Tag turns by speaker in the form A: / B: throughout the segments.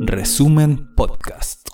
A: Resumen Podcast.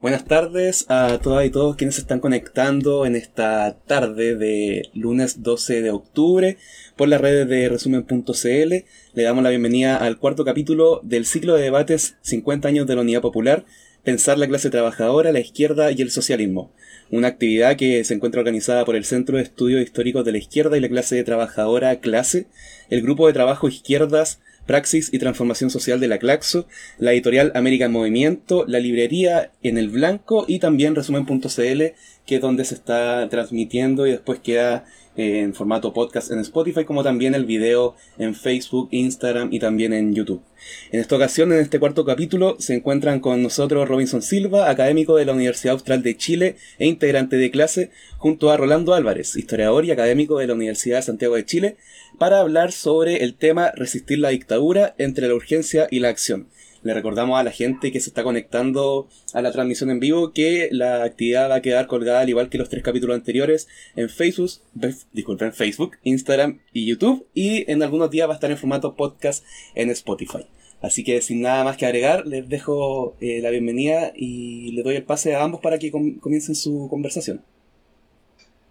B: Buenas tardes a todas y todos quienes se están conectando en esta tarde de lunes 12 de octubre por las redes de resumen.cl. Le damos la bienvenida al cuarto capítulo del ciclo de debates 50 años de la Unidad Popular, Pensar la clase trabajadora, la izquierda y el socialismo. Una actividad que se encuentra organizada por el Centro de Estudios Históricos de la Izquierda y la clase trabajadora CLASE, el Grupo de Trabajo Izquierdas Praxis y Transformación Social de la Claxo, la editorial América en Movimiento, la librería En el Blanco y también resumen.cl, que es donde se está transmitiendo y después queda en formato podcast en Spotify, como también el video en Facebook, Instagram y también en YouTube. En esta ocasión, en este cuarto capítulo, se encuentran con nosotros Robinson Silva, académico de la Universidad Austral de Chile e integrante de clase, junto a Rolando Álvarez, historiador y académico de la Universidad de Santiago de Chile, para hablar sobre el tema resistir la dictadura entre la urgencia y la acción. Le recordamos a la gente que se está conectando a la transmisión en vivo que la actividad va a quedar colgada al igual que los tres capítulos anteriores en Facebook, disculpen, Facebook, Instagram y YouTube y en algunos días va a estar en formato podcast en Spotify. Así que sin nada más que agregar, les dejo eh, la bienvenida y les doy el pase a ambos para que comiencen su conversación.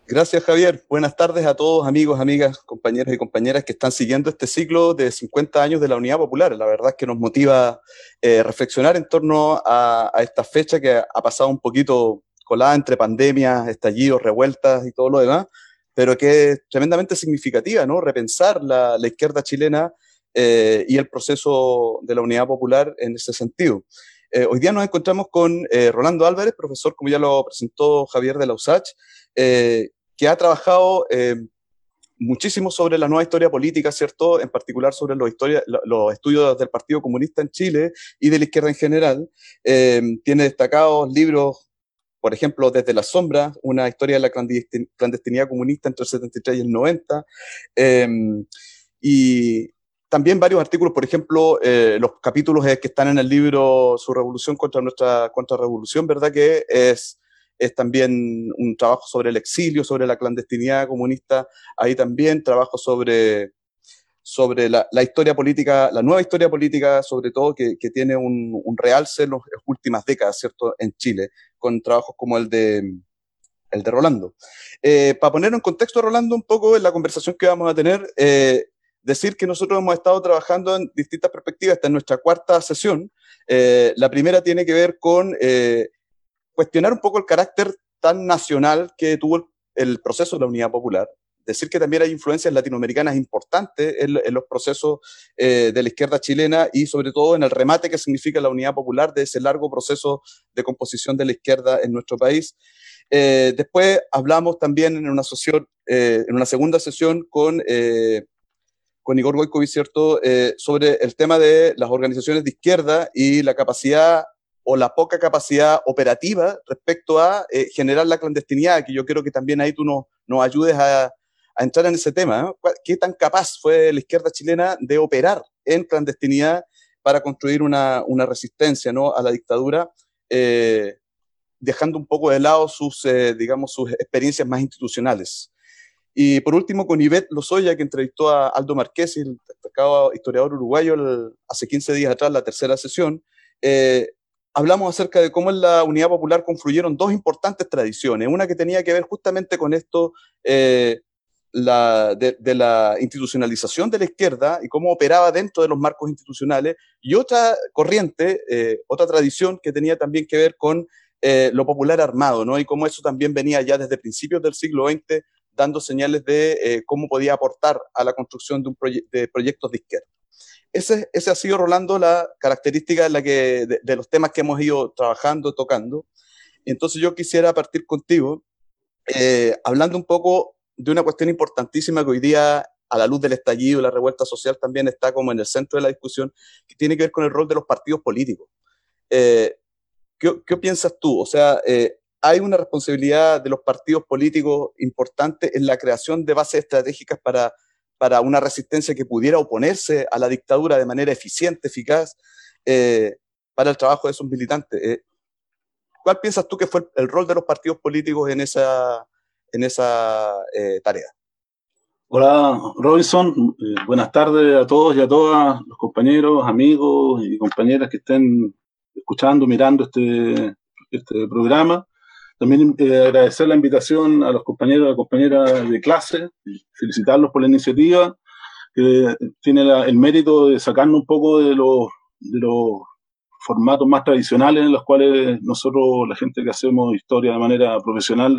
C: Gracias, Javier. Buenas tardes a todos, amigos, amigas, compañeros y compañeras que están siguiendo este ciclo de 50 años de la Unidad Popular. La verdad es que nos motiva eh, reflexionar en torno a, esta fecha que ha pasado un poquito colada entre pandemias, estallidos, revueltas y todo lo demás, pero que es tremendamente significativa, ¿no? Repensar la, izquierda chilena eh, y el proceso de la Unidad Popular en ese sentido. Eh, hoy día nos encontramos con Rolando Álvarez, profesor, como ya lo presentó Javier de la USACH, que ha trabajado eh, muchísimo sobre la nueva historia política, ¿cierto? En particular sobre los, los estudios del Partido Comunista en Chile y de la izquierda en general. Eh, tiene destacados libros, por ejemplo, Desde la sombra, una historia de la clandestinidad comunista entre el 73 y el 90. Eh, y también varios artículos, por ejemplo, los capítulos que están en el libro Su revolución contra nuestra contrarrevolución, ¿verdad? Que es es también un trabajo sobre el exilio, sobre la clandestinidad comunista, ahí también trabajo sobre, sobre la, historia política, la nueva historia política, sobre todo, que, tiene un, realce en las últimas décadas, ¿cierto?, en Chile, con trabajos como el de, el de Rolando. Eh, para poner en contexto a Rolando un poco en la conversación que vamos a tener, eh, decir que nosotros hemos estado trabajando en distintas perspectivas, esta es nuestra cuarta sesión. Eh, la primera tiene que ver con cuestionar un poco el carácter tan nacional que tuvo el, proceso de la Unidad Popular, decir que también hay influencias latinoamericanas importantes en, los procesos eh, de la izquierda chilena y sobre todo en el remate que significa la unidad popular de ese largo proceso de composición de la izquierda en nuestro país. Eh, después hablamos también en una, sesión, eh, en una segunda sesión con, con Igor Goicovic, ¿cierto?, sobre el tema de las organizaciones de izquierda y la capacidad o la poca capacidad operativa respecto a eh, generar la clandestinidad, que yo creo que también ahí tú nos, nos ayudes a, entrar en ese tema. ¿Qué tan capaz fue la izquierda chilena de operar en clandestinidad para construir una, resistencia ¿no? a la dictadura, eh, dejando un poco de lado sus, eh, digamos, sus experiencias más institucionales? Y por último, con Ivette Lozoya, que entrevistó a Aldo Marqués, el destacado historiador uruguayo, hace 15 días atrás, la tercera sesión, hablamos acerca de cómo en la Unidad Popular confluyeron dos importantes tradiciones, una que tenía que ver justamente con esto eh, de, la institucionalización de la izquierda y cómo operaba dentro de los marcos institucionales, y otra corriente, eh, otra tradición que tenía también que ver con eh, lo popular armado, ¿no? y cómo eso también venía ya desde principios del siglo XX dando señales de cómo podía aportar a la construcción de, un de proyectos de izquierda. Ese, ese ha sido, Rolando, la característica de, los temas que hemos ido trabajando, tocando. Entonces yo quisiera partir contigo eh, hablando un poco de una cuestión importantísima que hoy día, a la luz del estallido y la revuelta social, también está como en el centro de la discusión, que tiene que ver con el rol de los partidos políticos. Eh, ¿qué, ¿qué, piensas tú? O sea, eh, hay una responsabilidad de los partidos políticos importante en la creación de bases estratégicas para para una resistencia que pudiera oponerse a la dictadura de manera eficiente, eficaz, eh, para el trabajo de esos militantes. Eh, ¿Cuál piensas tú que fue el rol de los partidos políticos en esa, en esa eh, tarea?
D: Hola Robinson, eh, buenas tardes a todos y a todas los compañeros, amigos y compañeras que estén escuchando, mirando este, este programa. También eh, agradecer la invitación a los compañeros y compañeras de clase, felicitarlos por la iniciativa, que tiene el mérito de sacarnos un poco de los, de los formatos más tradicionales en los cuales nosotros, la gente que hacemos historia de manera profesional,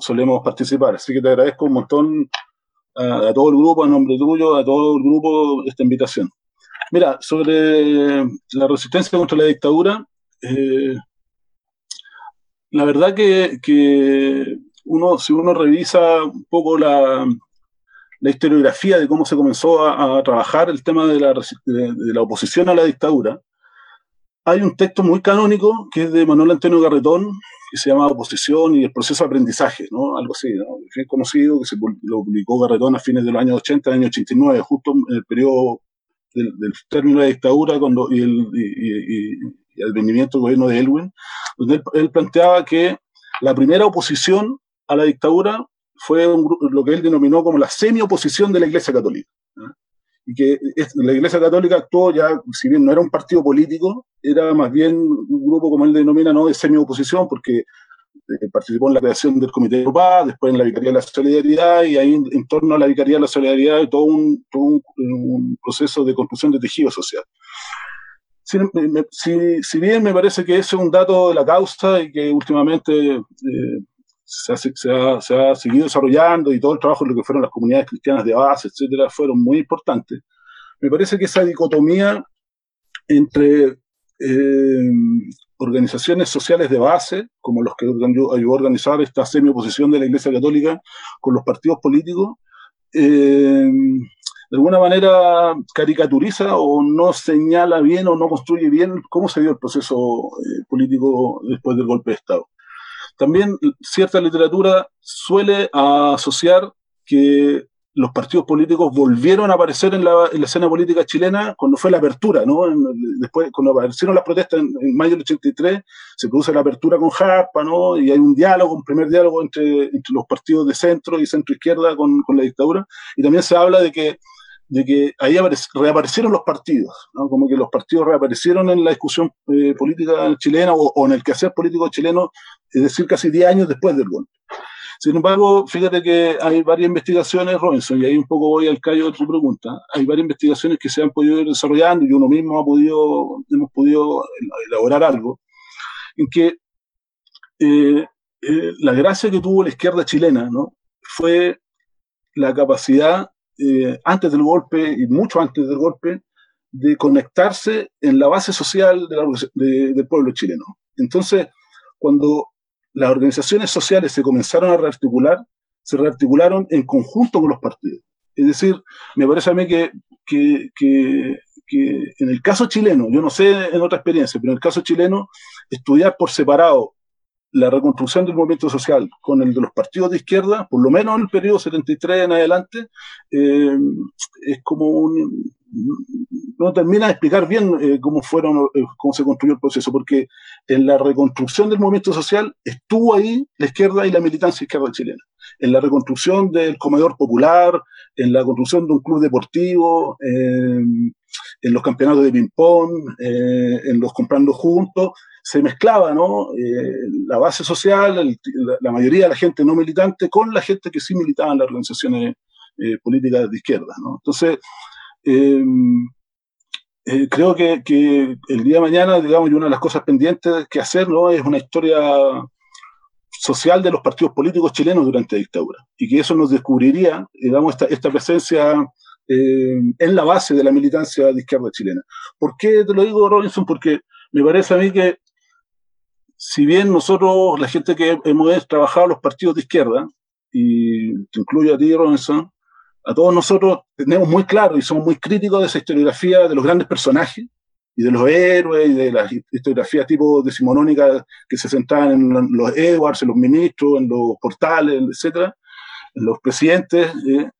D: solemos participar. Así que te agradezco un montón a, todo el grupo, a nombre tuyo, a todo el grupo, esta invitación. Mira, sobre la resistencia contra la dictadura, eh, la verdad que, uno, si uno revisa un poco la, la historiografía de cómo se comenzó a, trabajar el tema de la, de, la, oposición a la dictadura, hay un texto muy canónico que es de Manuel Antonio Garretón, que se llama Oposición y el proceso de aprendizaje, ¿no? Algo así, ¿no? Bien conocido, que se lo publicó Garretón a fines de los años 80, año 89, justo en el periodo del, término de la dictadura cuando, y, el, y, el venimiento del gobierno de Elwin, donde él, planteaba que la primera oposición a la dictadura fue lo que él denominó como la semi-oposición de la Iglesia Católica. Y que la Iglesia Católica actuó ya, si bien no era un partido político, era más bien un grupo, como él denomina, ¿no? de semi-oposición, porque eh, participó en la creación del Comité Paz, después en la Vicaría de la Solidaridad, y ahí en, torno a la Vicaría de la Solidaridad todo un, todo un, proceso de construcción de tejido social. Si, bien me parece que ese es un dato de la causa y que últimamente eh, se, ha, se, seguido desarrollando y todo el trabajo de lo que fueron las comunidades cristianas de base, etcétera, fueron muy importantes. Me parece que esa dicotomía entre eh, organizaciones sociales de base, como los que ayudó a organizar esta semi-oposición de la Iglesia Católica con los partidos políticos, eh, de alguna manera caricaturiza o no señala bien o no construye bien cómo se dio el proceso eh, político después del golpe de Estado. También cierta literatura suele asociar que los partidos políticos volvieron a aparecer en la, escena política chilena cuando fue la apertura, ¿no? después, cuando aparecieron las protestas en, mayo del 83, se produce la apertura con Harpa, ¿no? Y hay un diálogo, un primer diálogo entre, los partidos de centro y centro izquierda con, la dictadura. Y también se habla de que de que ahí reaparecieron los partidos, como que los partidos reaparecieron en la discusión eh, política chilena o, en el quehacer político chileno, es decir, casi 10 años después del golpe. Sin embargo, fíjate que hay varias investigaciones, Robinson, y ahí un poco voy al callo de tu pregunta, hay varias investigaciones que se han podido ir desarrollando y uno mismo ha podido, hemos podido elaborar algo, en que eh, eh, la gracia que tuvo la izquierda chilena ¿no? fue la capacidad eh, antes del golpe y mucho antes del golpe, de conectarse en la base social del pueblo chileno. Entonces, cuando las organizaciones sociales se comenzaron a rearticular, se rearticularon en conjunto con los partidos. Es decir, me parece a mí que, que, que, en el caso chileno, yo no sé en otra experiencia, pero en el caso chileno, estudiar por separado la reconstrucción del movimiento social con el de los partidos de izquierda, por lo menos en el periodo 73 en adelante, eh, es como un, no termina de explicar bien eh, cómo fueron, eh, cómo se construyó el proceso, porque en la reconstrucción del movimiento social estuvo ahí la izquierda y la militancia izquierda chilena. En la reconstrucción del comedor popular, en la construcción de un club deportivo, en los campeonatos de ping-pong, en los comprando juntos, se mezclaba ¿no? Eh, la base social, la, mayoría de la gente no militante, con la gente que sí militaba en las organizaciones eh, políticas de izquierda. ¿no? Entonces, em, eh, creo que, el día de mañana, digamos, y una de las cosas pendientes que hacer ¿no? es una historia social de los partidos políticos chilenos durante la dictadura, y que eso nos descubriría, digamos, esta, esta presencia en la base de la militancia de izquierda chilena. ¿Por qué te lo digo, Robinson? Porque me parece a mí que si bien nosotros, la gente que hemos trabajado los partidos de izquierda, y te incluyo a ti, Robinson, a todos nosotros tenemos muy claro y somos muy críticos de esa historiografía de los grandes personajes y de los héroes y de la historiografía tipo decimonónica que se sentaban en los Edwards, en los ministros, en los portales, etcétera, en los presidentes. Eh,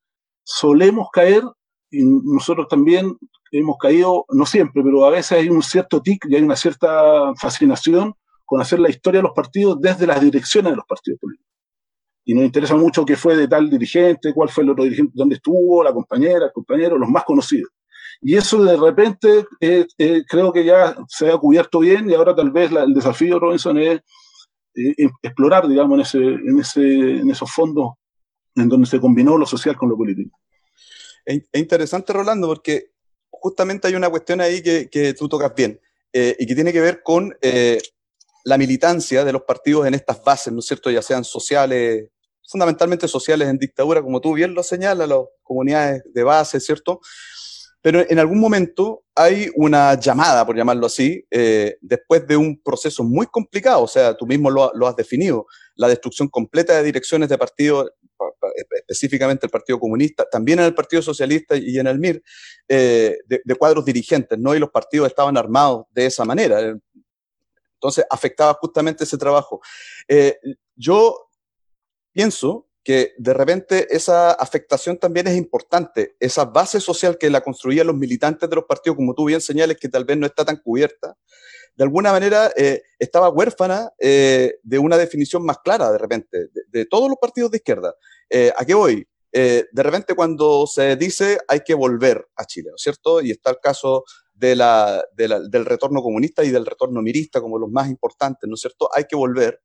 D: solemos caer y nosotros también hemos caído, no siempre, pero a veces hay un cierto tic y hay una cierta fascinación con hacer la historia de los partidos desde las direcciones de los partidos políticos. Y nos interesa mucho qué fue de tal dirigente, cuál fue el otro dirigente, dónde estuvo, la compañera, el compañero, los más conocidos. Y eso de repente eh, eh, creo que ya se ha cubierto bien y ahora tal vez el desafío, Robinson, es eh, em, explorar, digamos, en, ese, en, ese, en esos fondos en donde se combinó lo social con lo político.
C: Es, interesante, Rolando, porque justamente hay una cuestión ahí que, que tú tocas bien y que tiene que ver con la militancia de los partidos en estas bases, ¿no es cierto? Ya sean sociales, fundamentalmente sociales en dictadura, como tú bien lo señalas, las comunidades de base, ¿cierto? Pero en algún momento hay una llamada, por llamarlo así, eh, después de un proceso muy complicado, o sea, tú mismo lo, has definido, la destrucción completa de direcciones de partidos, específicamente el Partido Comunista, también en el Partido Socialista y en el MIR, eh, de, cuadros dirigentes, ¿no? Y los partidos estaban armados de esa manera. Entonces, afectaba justamente ese trabajo. Eh, yo pienso que de repente esa afectación también es importante. Esa base social que la construían los militantes de los partidos, como tú bien señales, que tal vez no está tan cubierta, de alguna manera eh, estaba huérfana eh, de una definición más clara, de repente, de, todos los partidos de izquierda. Eh, ¿A qué voy? de repente cuando se dice hay que volver a Chile, ¿no es cierto? Y está el caso de la, del retorno comunista y del retorno mirista como los más importantes, ¿no es cierto? Hay que volver.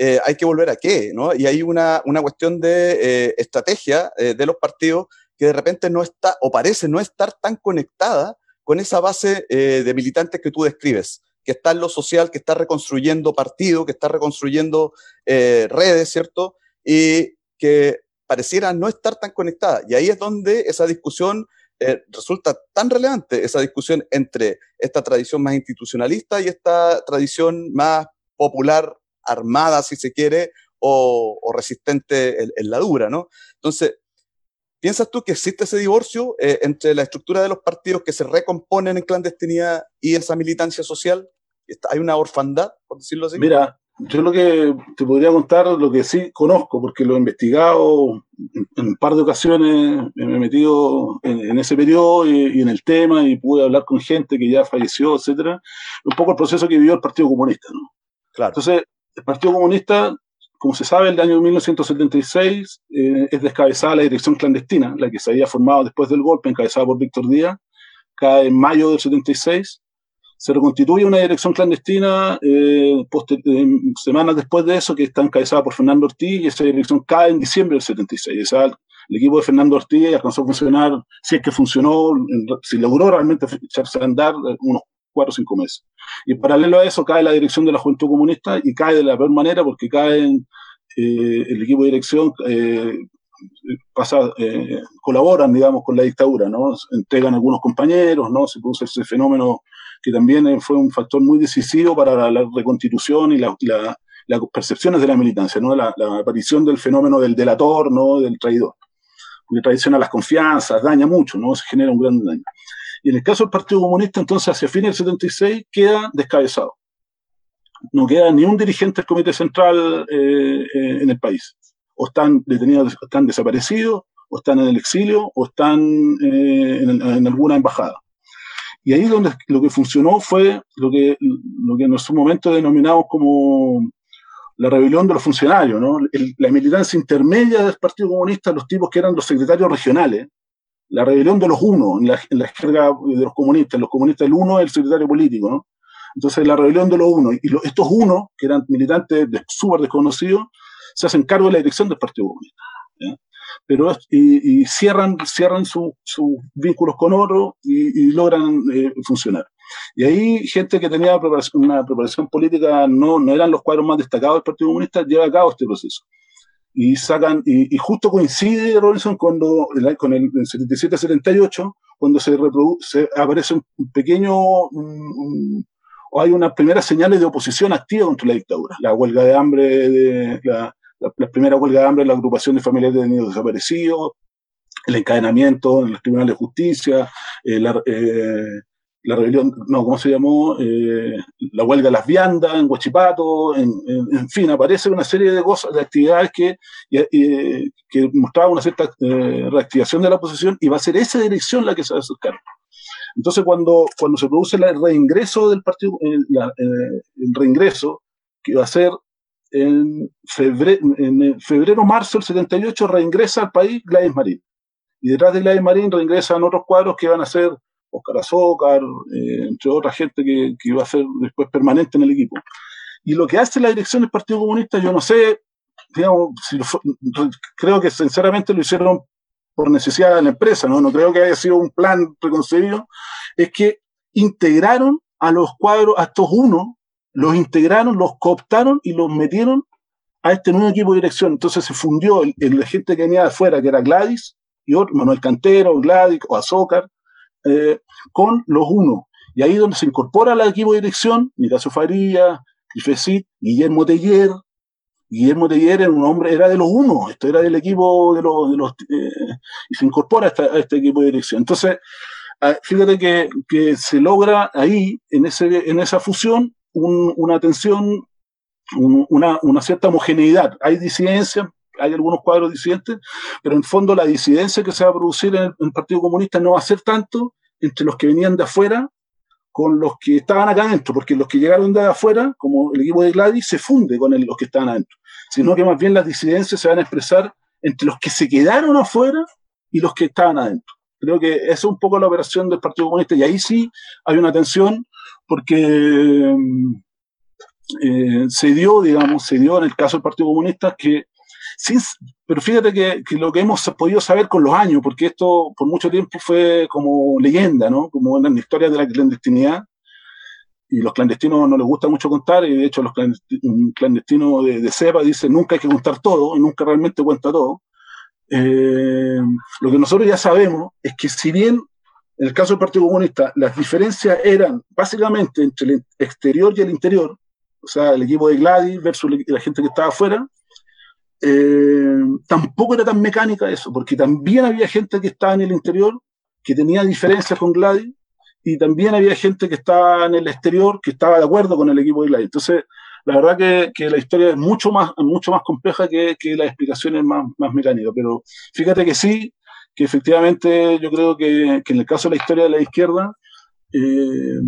C: Eh, hay que volver a qué, ¿no? Y hay una, una cuestión de eh, estrategia eh, de los partidos que de repente no está, o parece no estar tan conectada con esa base de militantes que tú describes, que está en lo social, que está reconstruyendo partido, que está reconstruyendo redes, ¿cierto? Y que pareciera no estar tan conectada. Y ahí es donde esa discusión resulta tan relevante, esa discusión entre esta tradición más institucionalista y esta tradición más popular armada, si se quiere, o, resistente en, la dura, ¿no? Entonces, ¿piensas tú que existe ese divorcio eh, entre la estructura de los partidos que se recomponen en clandestinidad y esa militancia social? ¿Hay una orfandad, por decirlo así?
D: Mira, yo lo que te podría contar, lo que sí conozco, porque lo he investigado en, un par de ocasiones, me he metido en, ese periodo y, en el tema y pude hablar con gente que ya falleció, etcétera, un poco el proceso que vivió el Partido Comunista, ¿no?
C: Claro.
D: Entonces, el Partido Comunista, como se sabe, el año 1976 eh, es descabezada la dirección clandestina, la que se había formado después del golpe, encabezada por Víctor Díaz, cae en mayo del 76. Se reconstituye una dirección clandestina eh, eh, semanas después de eso, que está encabezada por Fernando Ortiz, y esa dirección cae en diciembre del 76. O el equipo de Fernando Ortiz alcanzó a funcionar, si es que funcionó, si logró realmente echarse a andar unos cuatro o cinco meses. Y en paralelo a eso cae la dirección de la Juventud Comunista y cae de la peor manera porque caen eh, el equipo de dirección, eh, pasa, eh, colaboran, digamos, con la dictadura, ¿no? Entregan algunos compañeros, ¿no? Se produce ese fenómeno que también fue un factor muy decisivo para la, reconstitución y la, las percepciones de la militancia, ¿no? La, aparición del fenómeno del delator, ¿no? Del traidor. Porque traiciona las confianzas, daña mucho, ¿no? Se genera un gran daño. Y en el caso del Partido Comunista, entonces, hacia fines del 76, queda descabezado. No queda ni un dirigente del Comité Central eh, eh, en el país. O están detenidos, están desaparecidos, o están en el exilio, o están eh, en, alguna embajada. Y ahí donde lo que funcionó fue lo que, lo que en su momento denominamos como la rebelión de los funcionarios, ¿no? la militancia intermedia del Partido Comunista, los tipos que eran los secretarios regionales, la rebelión de los unos, en la, en izquierda de los comunistas, los comunistas el uno es el secretario político, ¿no? Entonces la rebelión de los unos, y estos unos, que eran militantes de, súper desconocidos, se hacen cargo de la dirección del Partido Comunista. Pero, y, cierran, cierran sus vínculos con otros y, logran eh, funcionar. Y ahí gente que tenía una preparación política, no, no eran los cuadros más destacados del Partido Comunista, lleva a cabo este proceso y sacan, y, justo coincide Robinson cuando, con el, 77-78, cuando se, reproduce, aparece un pequeño, o hay unas primeras señales de oposición activa contra la dictadura. La huelga de hambre, de, la, la, primera huelga de hambre de la agrupación de familiares de detenidos desaparecidos, el encadenamiento en los tribunales de justicia, eh, la, eh, la rebelión, no, ¿cómo se llamó? Eh, la huelga de las viandas en Huachipato, en, fin, aparece una serie de cosas, de actividades que, que mostraban una cierta eh, reactivación de la oposición y va a ser esa dirección la que se va a acercar. Entonces, cuando, cuando se produce el reingreso del partido, eh, el reingreso, que va a ser en febrero, en febrero, marzo del 78 reingresa al país Gladys Marín. Y detrás de Gladys Marín reingresan otros cuadros que van a ser Oscar Azócar, eh, entre otra gente que, que iba a ser después permanente en el equipo. Y lo que hace la dirección del Partido Comunista, yo no sé, digamos, si creo que sinceramente lo hicieron por necesidad de la empresa, ¿no? no creo que haya sido un plan preconcebido, es que integraron a los cuadros, a estos uno, los integraron, los cooptaron y los metieron a este nuevo equipo de dirección. Entonces se fundió el, la gente que venía de afuera, que era Gladys, y otro, Manuel Cantero, Gladys o Azócar, eh, con los uno. Y ahí donde se incorpora al equipo de dirección, Nicasio Faría, Ifesit, Guillermo Teller. Guillermo Teller era un hombre, era de los uno, esto era del equipo de los, de los eh, y se incorpora a, esta, este equipo de dirección. Entonces, ah, fíjate que, que, se logra ahí, en, ese, en esa fusión, un, una tensión, un, una, una cierta homogeneidad. Hay disidencia, hay algunos cuadros disidentes, pero en fondo la disidencia que se va a producir en el, Partido Comunista no va a ser tanto entre los que venían de afuera con los que estaban acá adentro, porque los que llegaron de afuera, como el equipo de Gladys, se funde con los que estaban adentro, sino que más bien las disidencias se van a expresar entre los que se quedaron afuera y los que estaban adentro. Creo que esa es un poco la operación del Partido Comunista y ahí sí hay una tensión porque eh, se dio, digamos, se dio en el caso del Partido Comunista que sin, pero fíjate que, que, lo que hemos podido saber con los años, porque esto por mucho tiempo fue como leyenda, ¿no? Como en la historia de la clandestinidad. Y los clandestinos no les gusta mucho contar, y de hecho los clandestinos, de, de cepa dice nunca hay que contar todo, y nunca realmente cuenta todo. Eh, lo que nosotros ya sabemos es que si bien en el caso del Partido Comunista las diferencias eran básicamente entre el exterior y el interior, o sea, el equipo de Gladys versus la gente que estaba afuera, eh, tampoco era tan mecánica eso, porque también había gente que estaba en el interior que tenía diferencias con Gladys y también había gente que estaba en el exterior que estaba de acuerdo con el equipo de Gladys. Entonces, la verdad que, que la historia es mucho más, mucho más compleja que, que las explicaciones más, más mecánicas, pero fíjate que sí, que efectivamente yo creo que, que en el caso de la historia de la izquierda, eh,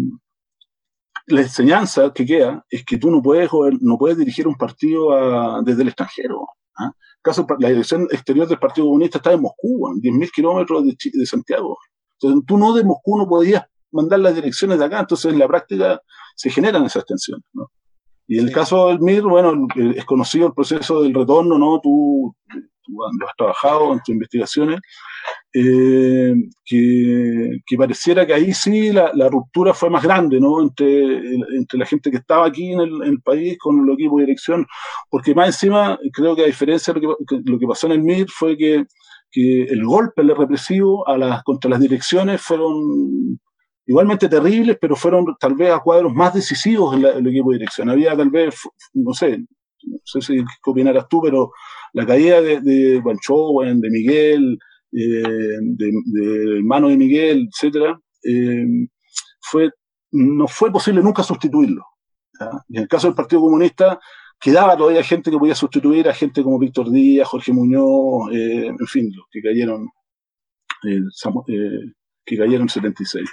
D: la enseñanza que queda es que tú no puedes, no puedes dirigir un partido desde el extranjero. ¿Ah? Caso, la dirección exterior del Partido Comunista está en Moscú, a 10.000 kilómetros de, de, Santiago. Entonces, tú no de Moscú no podías mandar las direcciones de acá, entonces en la práctica se generan esas tensiones. ¿no? Y en el caso del MIR, bueno, es conocido el proceso del retorno, ¿no? Tú, tú lo has trabajado en tus investigaciones, eh, que, que, pareciera que ahí sí la, la, ruptura fue más grande, ¿no? Entre, entre la gente que estaba aquí en el, en el, país con el equipo de dirección, porque más encima, creo que a diferencia de lo que, lo que pasó en el MIR fue que, que el golpe, el represivo a las, contra las direcciones fueron igualmente terribles, pero fueron tal vez a cuadros más decisivos en, la, en el equipo de dirección. Había tal vez, no sé, no sé si opinarás tú, pero la caída de, de Banchowen, de Miguel, de, de, hermano de Miguel, etcétera, eh, fue, no fue posible nunca sustituirlo. en el caso del Partido Comunista, quedaba todavía gente que podía sustituir a gente como Víctor Díaz, Jorge Muñoz, eh, en fin, los que cayeron, que cayeron en 76.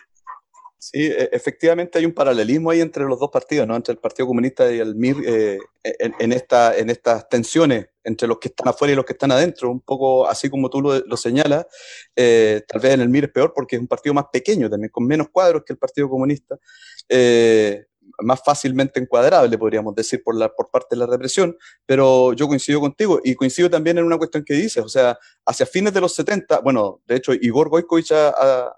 C: Sí, efectivamente hay un paralelismo ahí entre los dos partidos, ¿no? entre el Partido Comunista y el MIR eh, en, en, esta, en estas tensiones entre los que están afuera y los que están adentro, un poco así como tú lo, lo señalas. Eh, tal vez en el MIR es peor porque es un partido más pequeño también, con menos cuadros que el Partido Comunista, eh, más fácilmente encuadrable, podríamos decir, por, la, por parte de la represión, pero yo coincido contigo y coincido también en una cuestión que dices, o sea, hacia fines de los 70, bueno, de hecho, Igor Goikovich ha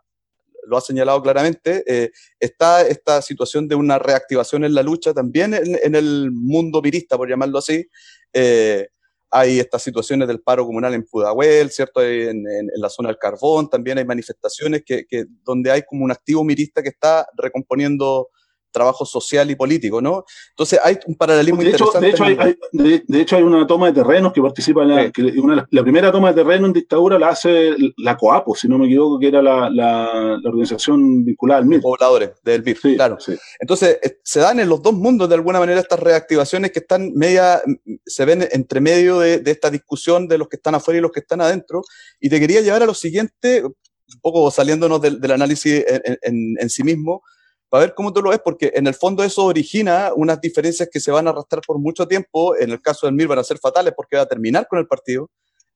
C: lo ha señalado claramente, eh, está esta situación de una reactivación en la lucha también en, en el mundo virista, por llamarlo así. Eh, hay estas situaciones del paro comunal en Pudahuel, ¿cierto? En, en, en, la zona del carbón, también hay manifestaciones que, que, donde hay como un activo mirista que está recomponiendo trabajo social y político, ¿no? Entonces hay un paralelismo
D: de hecho,
C: interesante.
D: De hecho, hay, hay, de, de, hecho, hay una toma de terrenos que participa en la, sí. que una, la primera toma de terreno en dictadura la hace la COAPO, si no me equivoco, que era la, la, la organización vinculada al MIR.
C: Pobladores del MIR, sí, claro. Sí. Entonces, eh, se dan en los dos mundos de alguna manera estas reactivaciones que están media, se ven entre medio de, de esta discusión de los que están afuera y los que están adentro. Y te quería llevar a lo siguiente, un poco saliéndonos del, del análisis en, en, en sí mismo, para ver cómo tú lo ves, porque en el fondo eso origina unas diferencias que se van a arrastrar por mucho tiempo. En el caso del MIR van a ser fatales porque va a terminar con el partido.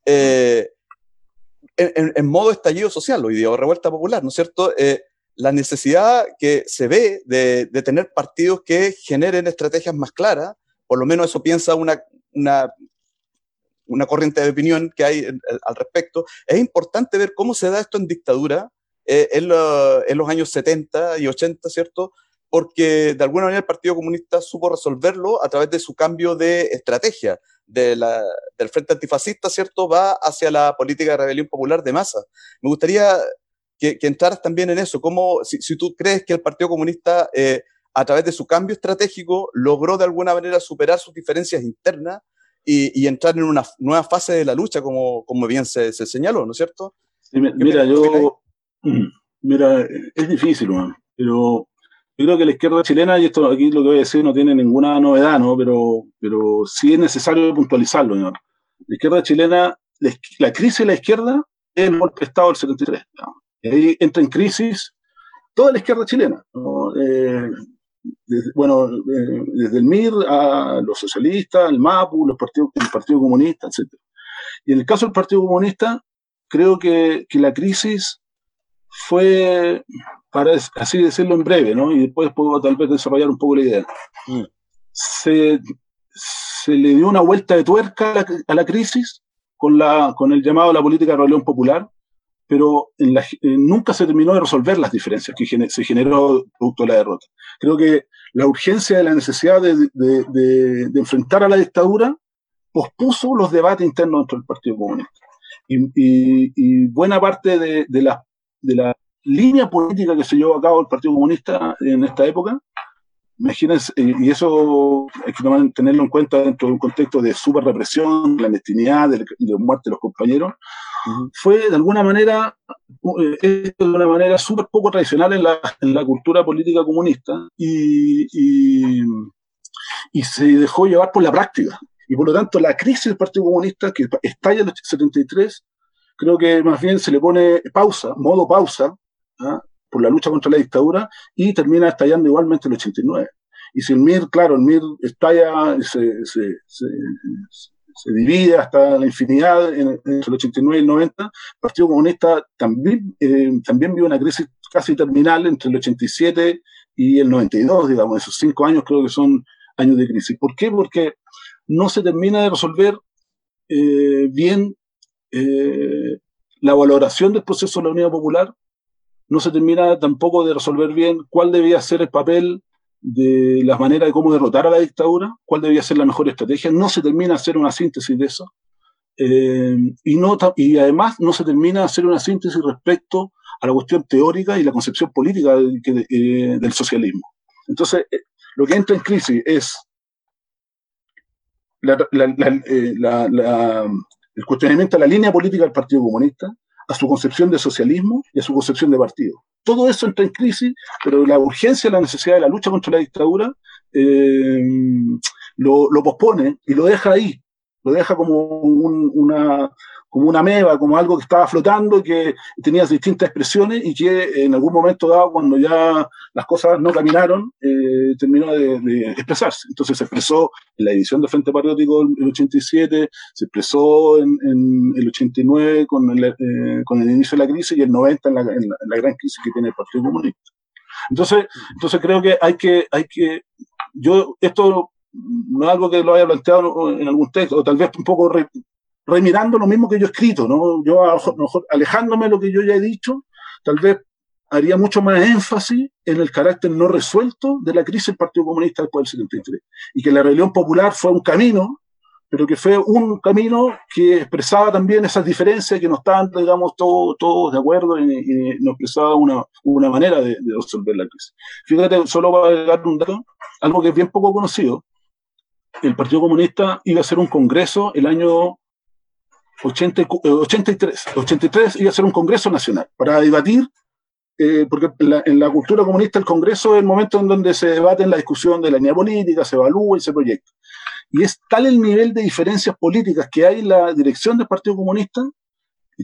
C: Eh, en, modo estallido social hoy día, o revuelta popular, ¿no es cierto? Eh, la necesidad que se ve de, tener partidos que generen estrategias más claras, por lo menos eso piensa una, una corriente de opinión que hay al respecto. Es importante ver cómo se da esto en dictadura eh, en, en, los años 70 y 80, ¿cierto? Porque de alguna manera el Partido Comunista supo resolverlo a través de su cambio de estrategia. De la, del Frente Antifascista, ¿cierto? Va hacia la política de rebelión popular de masa. Me gustaría que, que entraras también en eso. ¿Cómo, si, si tú crees que el Partido Comunista, eh, a través de su cambio estratégico, logró de alguna manera superar sus diferencias internas y, y entrar en una nueva fase de la lucha, como, como bien se, se señaló, ¿no es cierto?
D: mira, yo. Mira, es difícil, pero yo creo que la izquierda chilena, y esto aquí lo que voy a decir no tiene ninguna novedad, ¿no? Pero, pero sí es necesario puntualizarlo, La izquierda chilena, la, crisis de la izquierda es el golpe Estado del 73. ahí entra en crisis toda la izquierda chilena. Eh, bueno, eh, desde el MIR a los socialistas, el MAPU, los partidos, el Partido Comunista, etc. Y en el caso del Partido Comunista, creo que, que la crisis fue, para así decirlo en breve, ¿no? Y después puedo tal vez desarrollar un poco la idea. Mm. Se, se, le dio una vuelta de tuerca a la, crisis con, la, con el llamado a la política de rebelión popular, pero en la, nunca se terminó de resolver las diferencias que se generó producto de la derrota. Creo que la urgencia de la necesidad de, de, de, enfrentar a la dictadura pospuso los debates internos dentro del Partido Comunista. Y, y, y buena parte de, de, las de la línea política que se llevó a cabo el Partido Comunista en esta época, imagínense, eh, y eso hay que tenerlo en cuenta dentro de un contexto de super represión, clandestinidad, de, de muerte de los compañeros, fue de alguna manera, eh, de una manera súper poco tradicional en la, en la, cultura política comunista y, y, y, se dejó llevar por la práctica. Y por lo tanto, la crisis del Partido Comunista, que estalla en el 73, creo que más bien se le pone pausa, modo pausa, ¿ah? por la lucha contra la dictadura y termina estallando igualmente el 89. Y si el MIR, claro, el MIR estalla, se, se, se, divide hasta la infinidad entre el 89 y el 90, el Partido Comunista también, eh, también vio una crisis casi terminal entre el 87 y el 92, digamos, esos cinco años creo que son años de crisis. ¿Por qué? Porque no se termina de resolver eh, bien eh, la valoración del proceso de la Unidad Popular, no se termina tampoco de resolver bien cuál debía ser el papel de las maneras de cómo derrotar a la dictadura, cuál debía ser la mejor estrategia, no se termina de hacer una síntesis de eso, eh, y, no, y además no se termina de hacer una síntesis respecto a la cuestión teórica y la concepción política eh, del socialismo. Entonces, lo que entra en crisis es la, el cuestionamiento a la línea política del Partido Comunista, a su concepción de socialismo y a su concepción de partido. Todo eso entra en crisis, pero la urgencia, la necesidad de la lucha contra la dictadura eh, lo, lo, pospone y lo deja ahí, lo deja como una, como una meba, como algo que estaba flotando y que tenía distintas expresiones y que en algún momento dado, cuando ya las cosas no caminaron, eh, terminó de, expresarse. Entonces se expresó en la edición de Frente Patriótico del 87, se expresó en, el 89 con el, eh, con el inicio de la crisis y el 90 en la, en la, gran crisis que tiene el Partido Comunista. Entonces, entonces creo que hay que, hay que, yo, esto no es algo que lo haya planteado en algún texto, o tal vez un poco remirando lo mismo que yo he escrito, ¿no? Yo, alejándome de lo que yo ya he dicho, tal vez haría mucho más énfasis en el carácter no resuelto de la crisis del Partido Comunista después del 73. Y que la rebelión popular fue un camino, pero que fue un camino que expresaba también esas diferencias que no estaban, digamos, todos, todos de acuerdo y, y nos expresaba una, una manera de, de, resolver la crisis. Fíjate, solo para dar un dato, algo que es bien poco conocido. El Partido Comunista iba a hacer un congreso el año 83, 83 iba a ser un Congreso Nacional para debatir, eh, porque en la, cultura comunista el Congreso es el momento en donde se debate en la discusión de la línea política, se evalúa y se proyecta. Y es tal el nivel de diferencias políticas que hay en la dirección del Partido Comunista,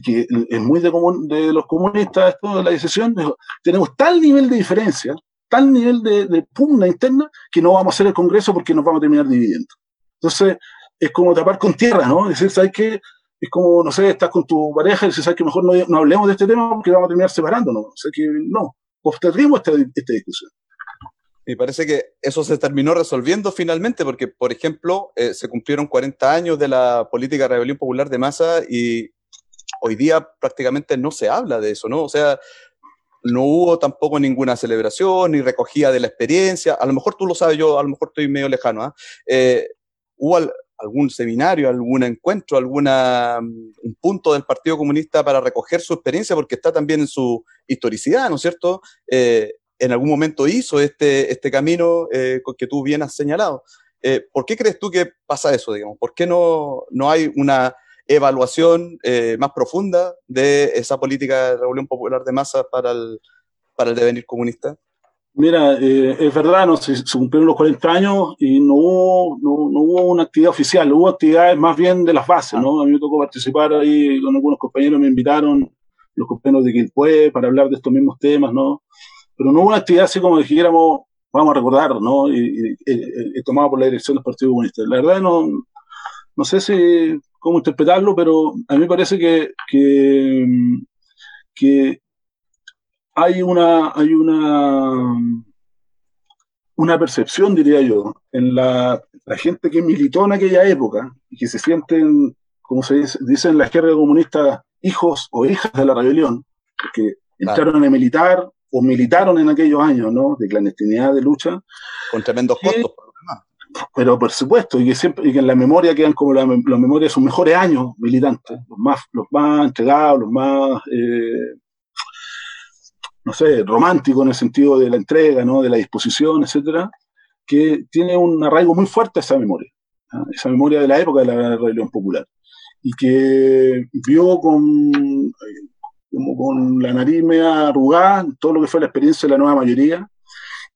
D: que es muy de, de los comunistas esto de la decisión, tenemos tal nivel de diferencia tal nivel de, de, pugna interna que no vamos a hacer el Congreso porque nos vamos a terminar dividiendo. Entonces, es como tapar con tierra, ¿no? Es decir, ¿sabes qué? Es como, no sé, estás con tu pareja y dices, ¿sabes que mejor no, no, hablemos de este tema porque vamos a terminar separándonos? O sea que no, posterguemos esta, esta discusión.
C: Me parece que eso se terminó resolviendo finalmente, porque, por ejemplo, eh, se cumplieron 40 años de la política de rebelión popular de masa y hoy día prácticamente no se habla de eso, ¿no? O sea, no hubo tampoco ninguna celebración ni recogida de la experiencia. A lo mejor tú lo sabes, yo a lo mejor estoy medio lejano. ¿eh? Eh, hubo al, algún seminario, algún encuentro, algún un punto del Partido Comunista para recoger su experiencia, porque está también en su historicidad, ¿no es cierto? Eh, en algún momento hizo este, este camino eh, que tú bien has señalado. Eh, ¿Por qué crees tú que pasa eso, digamos? ¿Por qué no, no hay una evaluación eh, más profunda de esa política de revolución popular de masa para el, para el devenir comunista?
D: Mira, eh, es verdad, no, se, se, cumplieron los 40 años y no hubo, no, no, hubo una actividad oficial, hubo actividades más bien de las bases, ¿no? A mí me tocó participar ahí con algunos compañeros, me invitaron los compañeros de Quilpue para hablar de estos mismos temas, ¿no? Pero no hubo una actividad así como dijéramos, vamos a recordar, ¿no? Y, y, y, tomado por la dirección del Partido Comunista. La verdad no, no sé si cómo interpretarlo, pero a mí me parece que, que, que hay una, hay una, una percepción, diría yo, en la, la, gente que militó en aquella época y que se sienten, como se dice, dice en la izquierda comunista, hijos o hijas de la rebelión, que entraron claro. a militar o militaron en aquellos años, ¿no? De clandestinidad, de lucha.
C: Con tremendos que, costos, por lo demás.
D: Pero por supuesto, y que siempre, y que en la memoria quedan como la, la memoria de sus mejores años militantes, los más, los más entregados, los más eh, no sé, romántico en el sentido de la entrega, ¿no? de la disposición, etcétera, que tiene un arraigo muy fuerte a esa memoria, ¿no? esa memoria de la época de la rebelión popular, y que vio con, como con la nariz media arrugada todo lo que fue la experiencia de la nueva mayoría,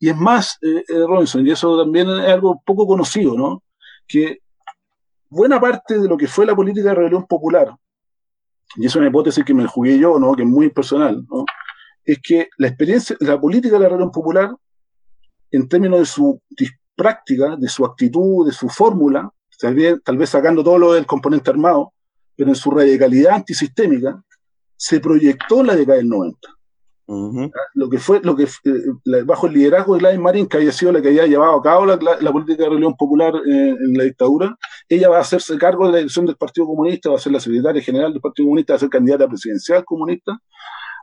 D: y es más, eh, Robinson, y eso también es algo poco conocido, ¿no? que buena parte de lo que fue la política de rebelión popular, y es una hipótesis que me jugué yo, ¿no? que es muy personal, ¿no? es que la experiencia, la política de la rebelión popular, en términos de su práctica, de su actitud, de su fórmula, tal vez, tal vez sacando todo lo del componente armado, pero en su radicalidad antisistémica, se proyectó en la década del 90. Uh -huh. Lo que fue, lo que eh, bajo el liderazgo de Gladys Marín, que había sido la que había llevado a cabo la, la, política de rebelión popular eh, en la dictadura, ella va a hacerse cargo de la dirección del Partido Comunista, va a ser la secretaria general del Partido Comunista, va a ser candidata presidencial comunista,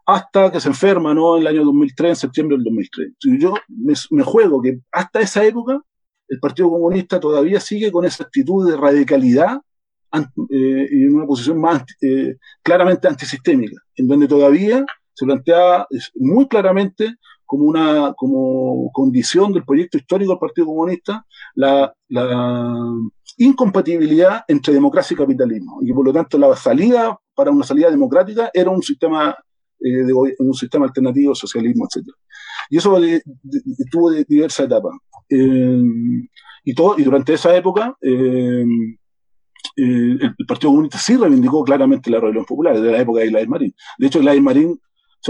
D: hasta que se enferma, ¿no? En el año 2003, en septiembre del 2003. Y yo me, me, juego que hasta esa época el Partido Comunista todavía sigue con esa actitud de radicalidad eh, y en una posición más eh, claramente antisistémica, en donde todavía se plantea muy claramente como una como condición del proyecto histórico del Partido Comunista la, incompatibilidad entre democracia y capitalismo, y que por lo tanto la salida para una salida democrática era un sistema eh, de, un sistema alternativo, socialismo, etc. Y eso de, de, tuvo diversas etapas. Eh, y, todo, y durante esa época, eh, el, Partido Comunista sí reivindicó claramente la rebelión popular, desde la época de Gladys Marín. De hecho, Gladys Marín,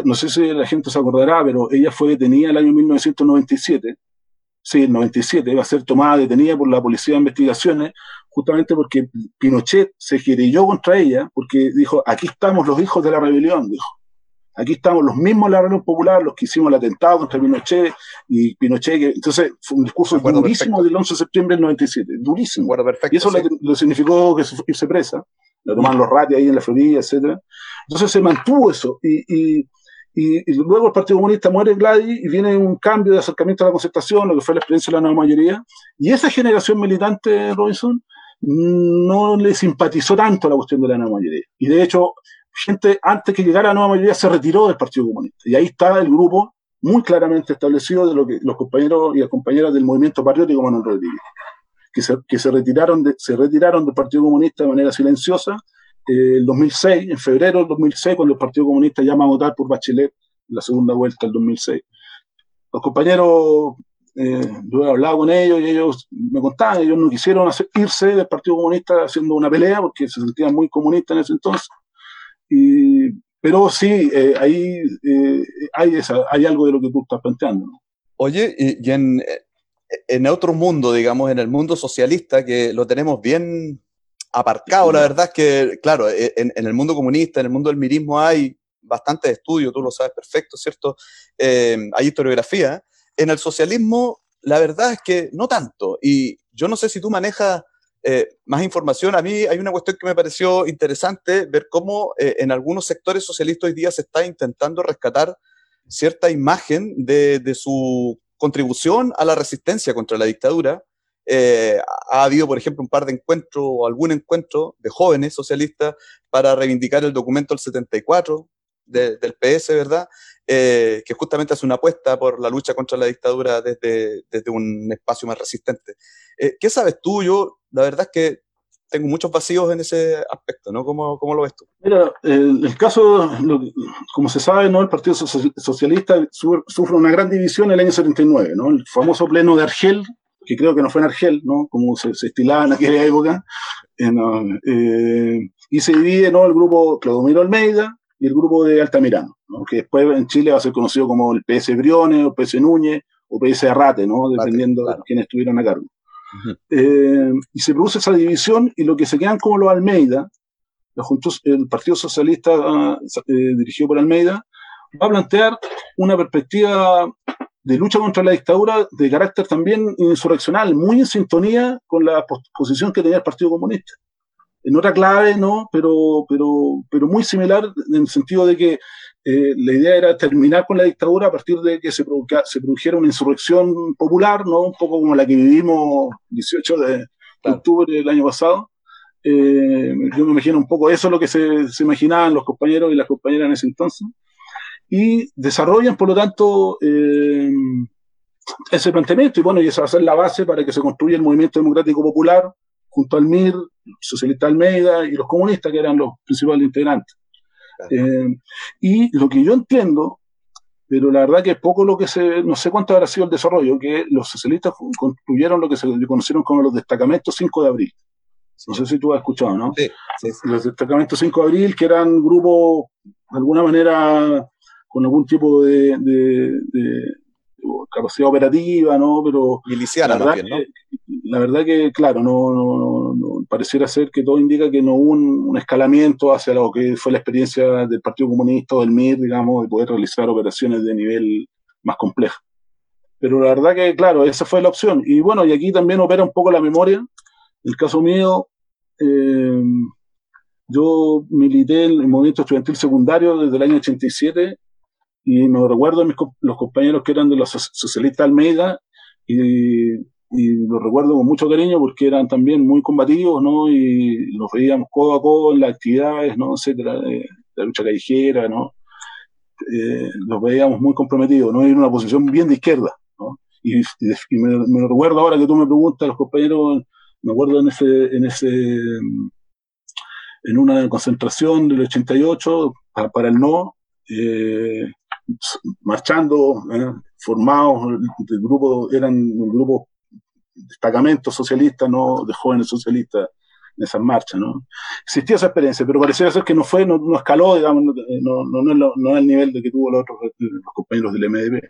D: no sé si la gente se acordará, pero ella fue detenida en el año 1997. Sí, el 97, iba a ser tomada detenida por la Policía de Investigaciones, justamente porque Pinochet se querelló contra ella, porque dijo, aquí estamos los hijos de la rebelión, dijo. Aquí estamos los mismos de la Reunión Popular, los que hicimos el atentado contra Pinochet y Pinochet. Que, entonces, fue un discurso durísimo perfecto. del 11 de septiembre del 97, durísimo.
C: Perfecto,
D: y eso sí. le, significó que irse presa. La tomaron los ratis ahí en la Florida, etc. Entonces se mantuvo eso. Y, y, y, y, luego el Partido Comunista muere Gladys y viene un cambio de acercamiento a la concertación, lo que fue la experiencia de la nueva mayoría. Y esa generación militante, Robinson, no le simpatizó tanto la cuestión de la nueva mayoría. Y de hecho, gente antes que llegara la nueva mayoría se retiró del Partido Comunista. Y ahí está el grupo muy claramente establecido de lo que los compañeros y las compañeras del movimiento patriótico Manuel Rodríguez, que se, que se retiraron, de, se retiraron del Partido Comunista de manera silenciosa el 2006, en febrero del 2006, cuando el Partido Comunista llama a votar por Bachelet en la segunda vuelta del 2006. Los compañeros, eh, yo he hablado con ellos y ellos me contaban, ellos no quisieron hacer, irse del Partido Comunista haciendo una pelea porque se sentían muy comunistas en ese entonces y, pero sí, eh, ahí eh, hay, esa, hay algo de lo que tú estás planteando. ¿no?
C: Oye, y, en, en, otro mundo, digamos, en el mundo socialista, que lo tenemos bien aparcado, la verdad es que, claro, e, en, en el mundo comunista, en el mundo del mirismo hay bastante estudio, tú lo sabes perfecto, ¿cierto? Eh, hay historiografía. En el socialismo, la verdad es que no tanto. Y yo no sé si tú manejas eh, más información. A mí hay una cuestión que me pareció interesante, ver cómo eh, en algunos sectores socialistas hoy día se está intentando rescatar cierta imagen de, de su contribución a la resistencia contra la dictadura. Ha habido, por ejemplo, un par de encuentros o algún encuentro de jóvenes socialistas para reivindicar el documento del 74, del PS, ¿verdad? Eh, que justamente hace una apuesta por la lucha contra la dictadura desde, desde un espacio más resistente. Eh, ¿Qué sabes tú? Yo, la verdad es que tengo muchos vacíos en ese aspecto, ¿no? ¿Cómo, cómo lo ves tú?
D: Mira, el, el caso, como se sabe, ¿no? El Partido Socialista sufre una gran división en el año 79, ¿no? El famoso pleno de Argel, que creo que no fue en Argel, ¿no? Como se, se estilaba en aquella época, eh, y se divide, ¿no? El grupo Claudomiro Almeida, y el grupo de Altamirano, ¿no? que después en Chile va a ser conocido como el PS Briones, o PS Núñez, o PS Arrate, ¿no? dependiendo de quiénes estuvieron a cargo. eh, y se produce esa división y lo que se quedan como los Almeida, el Partido Socialista eh, dirigido por Almeida, va a plantear una perspectiva de lucha contra la dictadura de carácter también insurreccional, muy en sintonía con la posición que tenía el Partido Comunista en otra clave, ¿no? Pero, pero, pero muy similar en el sentido de que eh, la idea era terminar con la dictadura a partir de que se, se produjera una insurrección popular, ¿no? Un poco como la que vivimos 18 de octubre del año pasado. Eh, yo me imagino un poco eso es lo que se, se, imaginaban los compañeros y las compañeras en ese entonces. Y desarrollan, por lo tanto, eh, ese planteamiento y bueno, y esa va a ser la base para que se construya el movimiento democrático popular junto al MIR, Socialista Almeida y los comunistas, que eran los principales integrantes. Eh, y lo que yo entiendo, pero la verdad que poco lo que se, no sé cuánto habrá sido el desarrollo, que los socialistas construyeron lo que se conocieron como los destacamentos 5 de abril. No sé si tú has escuchado, ¿no? Sí, Los destacamentos 5 de abril, que eran grupos, de alguna manera, con algún tipo de, capacidad operativa, ¿no? Pero
C: miliciana
D: la verdad,
C: ¿no?
D: Que, la verdad que, claro, no, no, no, pareciera ser que todo indica que no hubo un, un, escalamiento hacia lo que fue la experiencia del Partido Comunista o del MIR, digamos, de poder realizar operaciones de nivel más complejo. Pero la verdad que, claro, esa fue la opción. Y bueno, y aquí también opera un poco la memoria. El caso mío, eh, yo milité en el movimiento estudiantil secundario desde el año 87 y me recuerdo mis, los compañeros que eran de los socialistas Almeida y, los recuerdo con mucho cariño porque eran también muy combativos, ¿no? Y los veíamos codo a codo en las actividades, ¿no? Etcétera, la lucha callejera, ¿no? Eh, los veíamos muy comprometidos, ¿no? En una posición bien de izquierda, ¿no? Y me, me, recuerdo ahora que tú me preguntas, los compañeros, me acuerdo en ese, en ese, en una concentración del 88 para, para el no, eh, marchando, ¿eh? formados, el grupo, eran un grupo destacamentos socialistas, ¿no? de jóvenes socialistas en esas marchas. ¿no? Existía esa experiencia, pero parecía ser que no fue, no, no escaló, digamos, no, no, no, no, no al nivel de que tuvo los otros los compañeros del MDP.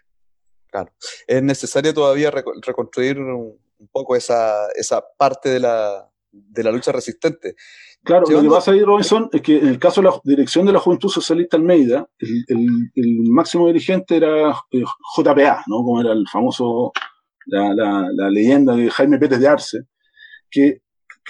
C: Claro. Es necesario todavía reconstruir un poco esa, esa parte de la, de la lucha resistente.
D: Claro, lo que pasa ahí, Robinson, es que en el caso de la dirección de la Juventud Socialista Almeida, el, el, el máximo dirigente era eh, JPA, ¿no? Como era el famoso, la, la, la, leyenda de Jaime Pérez de Arce, que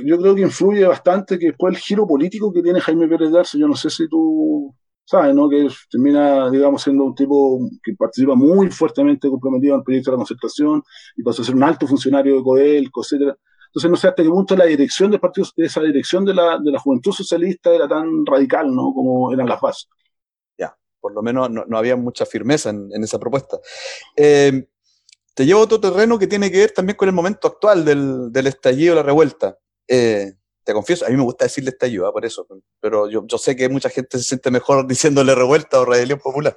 D: yo creo que influye bastante que después el giro político que tiene Jaime Pérez de Arce, yo no sé si tú sabes, ¿no? Que termina, digamos, siendo un tipo que participa muy fuertemente comprometido en el proyecto de la concertación y pasa a ser un alto funcionario de Codelco, etcétera. Entonces no sé hasta qué punto la dirección del partido, esa dirección de la, de la juventud socialista era tan radical, ¿no? Como eran las bases.
C: Ya, por lo menos no, no había mucha firmeza en, en esa propuesta. Eh, te llevo a otro terreno que tiene que ver también con el momento actual del, del estallido, la revuelta. Eh, te confieso, a mí me gusta decirle estallido, ¿eh? por eso, pero yo, yo, sé que mucha gente se siente mejor diciéndole revuelta o rebelión popular.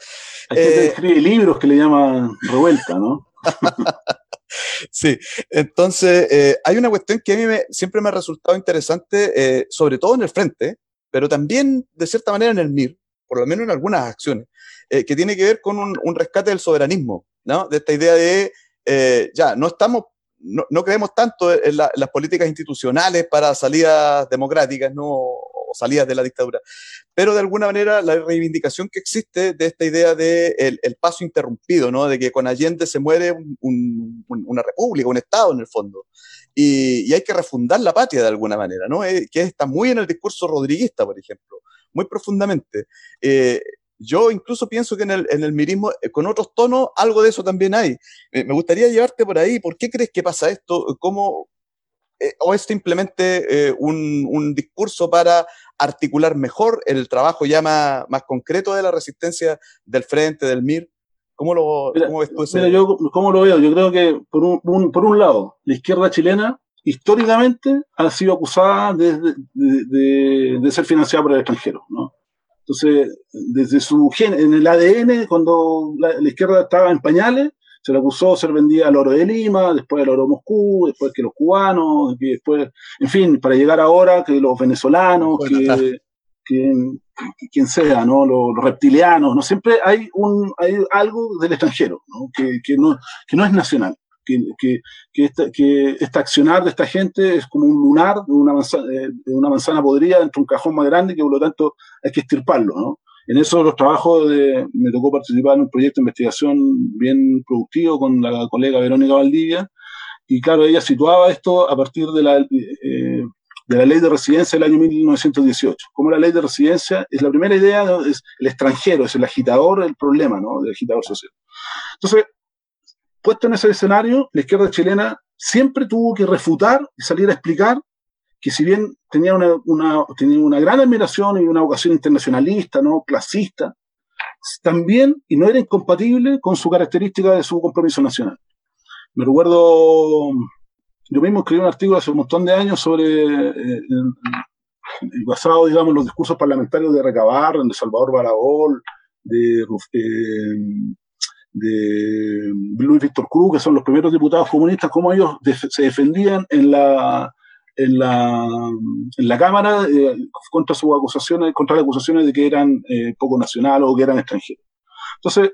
D: Hay gente que escribe libros que le llaman revuelta, ¿no?
C: sí, entonces eh, hay una cuestión que a mí me, siempre me ha resultado interesante, eh, sobre todo en el frente, pero también de cierta manera en el MIR, por lo menos en algunas acciones, eh, que tiene que ver con un, un rescate del soberanismo. ¿no? De esta idea de, eh, ya, no estamos, no, no creemos tanto en, las políticas institucionales para salidas democráticas, ¿no? Salidas de la dictadura, pero de alguna manera la reivindicación que existe de esta idea de el, paso interrumpido, ¿no? De que con Allende se muere una república, un Estado en el fondo. Y, hay que refundar la patria de alguna manera, ¿no? Eh, que está muy en el discurso rodriguista, por ejemplo, muy profundamente. Eh, yo incluso pienso que en el, en el mirismo, eh, con otros tonos, algo de eso también hay. me gustaría llevarte por ahí. ¿Por qué crees que pasa esto? ¿Cómo, ¿O es simplemente un, un, discurso para articular mejor el trabajo ya más, más, concreto de la resistencia del frente, del MIR? ¿Cómo lo cómo ves tú eso?
D: Mira, yo, ¿cómo lo veo? Yo creo que, por un, por un lado, la izquierda chilena históricamente ha sido acusada de, de, de, ser financiada por el extranjero, ¿no? Entonces, desde su gen, en el ADN, cuando la, izquierda estaba en pañales, se le acusó de ser vendida al oro de Lima, después al oro de Moscú, después que los cubanos, que después, en fin, para llegar ahora que los venezolanos, que, quien sea, ¿no? Los, reptilianos, ¿no? Siempre hay, un, hay algo del extranjero, ¿no? Que, que no, que no es nacional. Que, que, que, esta, que este accionar de esta gente es como un lunar de una, manzana, de una manzana podrida dentro de un cajón más grande que por lo tanto hay que estirparlo, ¿no? En eso los trabajos de, me tocó participar en un proyecto de investigación bien productivo con la colega Verónica Valdivia, y claro, ella situaba esto a partir de la, eh, de la ley de residencia del año 1918. Como la ley de residencia es la primera idea, es el extranjero, es el agitador, el problema, ¿no? El agitador social. Entonces, puesto en ese escenario, la izquierda chilena siempre tuvo que refutar y salir a explicar que si bien tenía una, una, tenía una gran admiración y una vocación internacionalista, ¿no? clasista, también, y no era incompatible con su característica de su compromiso nacional. Me recuerdo yo mismo escribí un artículo hace un montón de años sobre, eh, basado, digamos, en los discursos parlamentarios de Recabar, de Salvador Baragol, de, eh, de Luis Víctor Cruz, que son los primeros diputados comunistas, cómo ellos se defendían en la, en la, en la Cámara eh, contra sus acusaciones, contra las acusaciones de que eran poco nacionales o que eran extranjeros. Entonces,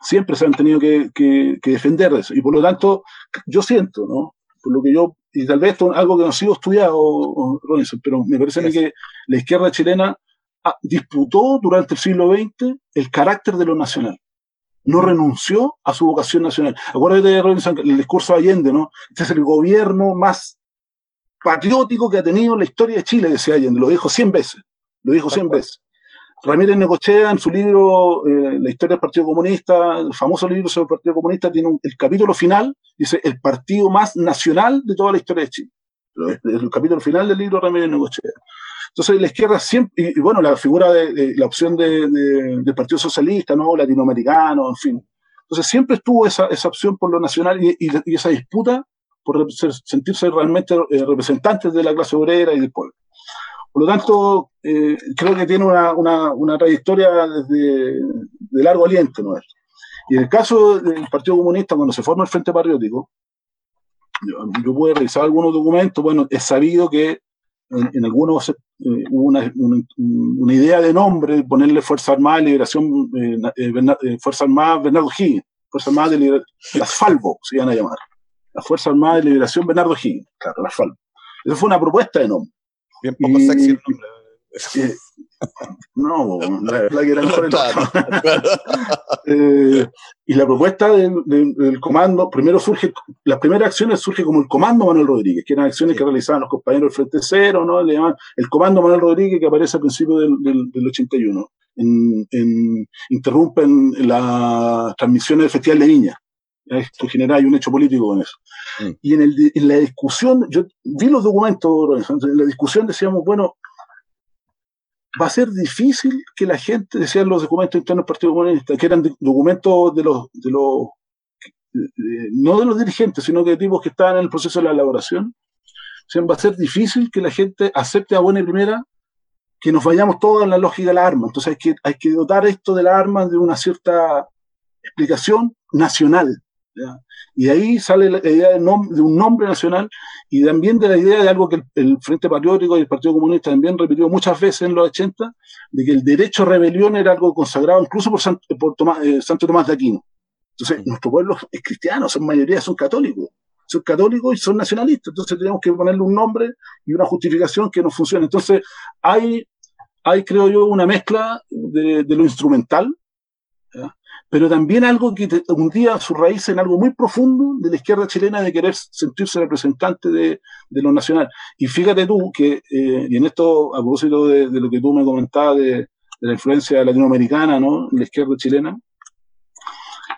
D: siempre se han tenido que, que, que, defender de eso. Y por lo tanto, yo siento, ¿no? por lo que yo, y tal vez esto es algo que no ha sido estudiado, Robinson, pero me parece que la izquierda chilena disputó durante el siglo XX el carácter de lo nacional. No renunció a su vocación nacional. Acuérdate, Robinson, el discurso de Allende, ¿no? Este es el gobierno más patriótico que ha tenido la historia de Chile, decía Allende. Lo dijo 100 veces. Lo dijo 100 veces. Ramírez Necochea, en su libro eh, La historia del Partido Comunista, el famoso libro sobre el Partido Comunista, tiene el capítulo final, dice, el partido más nacional de toda la historia de Chile. El capítulo final del libro Ramírez Necochea. Entonces, la izquierda siempre, y, bueno, la figura de, la opción de, del Partido Socialista, ¿no? Latinoamericano, en fin. Entonces, siempre estuvo esa, esa opción por lo nacional y, y esa disputa por sentirse realmente eh, representantes de la clase obrera y del pueblo. Por lo tanto, eh, creo que tiene una, una, trayectoria de largo aliento. ¿no? Y en el caso del Partido Comunista, cuando se forma el Frente Patriótico, yo, yo pude revisar algunos documentos, bueno, es sabido que en, algunos eh, hubo una, una, idea de nombre, ponerle Fuerza Armada de Liberación, eh, eh Fuerza Armada Bernardo Higgins, Fuerza Armada de Liberación, las FALBO se iban a llamar, la Fuerza Armada de Liberación Bernardo Higgins, claro, las FALBO. Esa fue una propuesta de nombre.
C: Bien poco sexy el nombre.
D: Eh, no, la verdad que era mejor eh, y la propuesta del, del, comando, primero surge, las primeras acciones surge como el comando Manuel Rodríguez, que eran acciones que realizaban los compañeros del Frente Cero, ¿no? Le llaman el comando Manuel Rodríguez que aparece al principio del, del, del 81. En, en, interrumpen las transmisiones del Festival de Viña. Esto genera hay un hecho político con eso. Mm. Y en, el, en, la discusión, yo vi los documentos, en la discusión decíamos, bueno, va a ser difícil que la gente, decían los documentos internos del Partido Comunista, que eran documentos de los, de los no de los dirigentes, sino de tipos que estaban en el proceso de la elaboración, o va a ser difícil que la gente acepte a buena y primera que nos vayamos todos en la lógica de la arma. Entonces hay que, hay que dotar esto de la arma de una cierta explicación nacional. Y de ahí sale la idea de, un nombre nacional y también de la idea de algo que el, Frente Patriótico y el Partido Comunista también repitió muchas veces en los 80, de que el derecho a rebelión era algo consagrado incluso por, por Tomás, eh, Santo Tomás de Aquino. Entonces, nuestro pueblo es cristiano, son mayoría son católicos. Son católicos y son nacionalistas. Entonces, tenemos que ponerle un nombre y una justificación que nos funcione. Entonces, hay, hay creo yo, una mezcla de, lo instrumental, pero también algo que hundía su raíz en algo muy profundo de la izquierda chilena de querer sentirse representante de, de lo nacional. Y fíjate tú que, eh, y en esto, a propósito de, lo que tú me comentabas de, la influencia latinoamericana, ¿no? La izquierda chilena,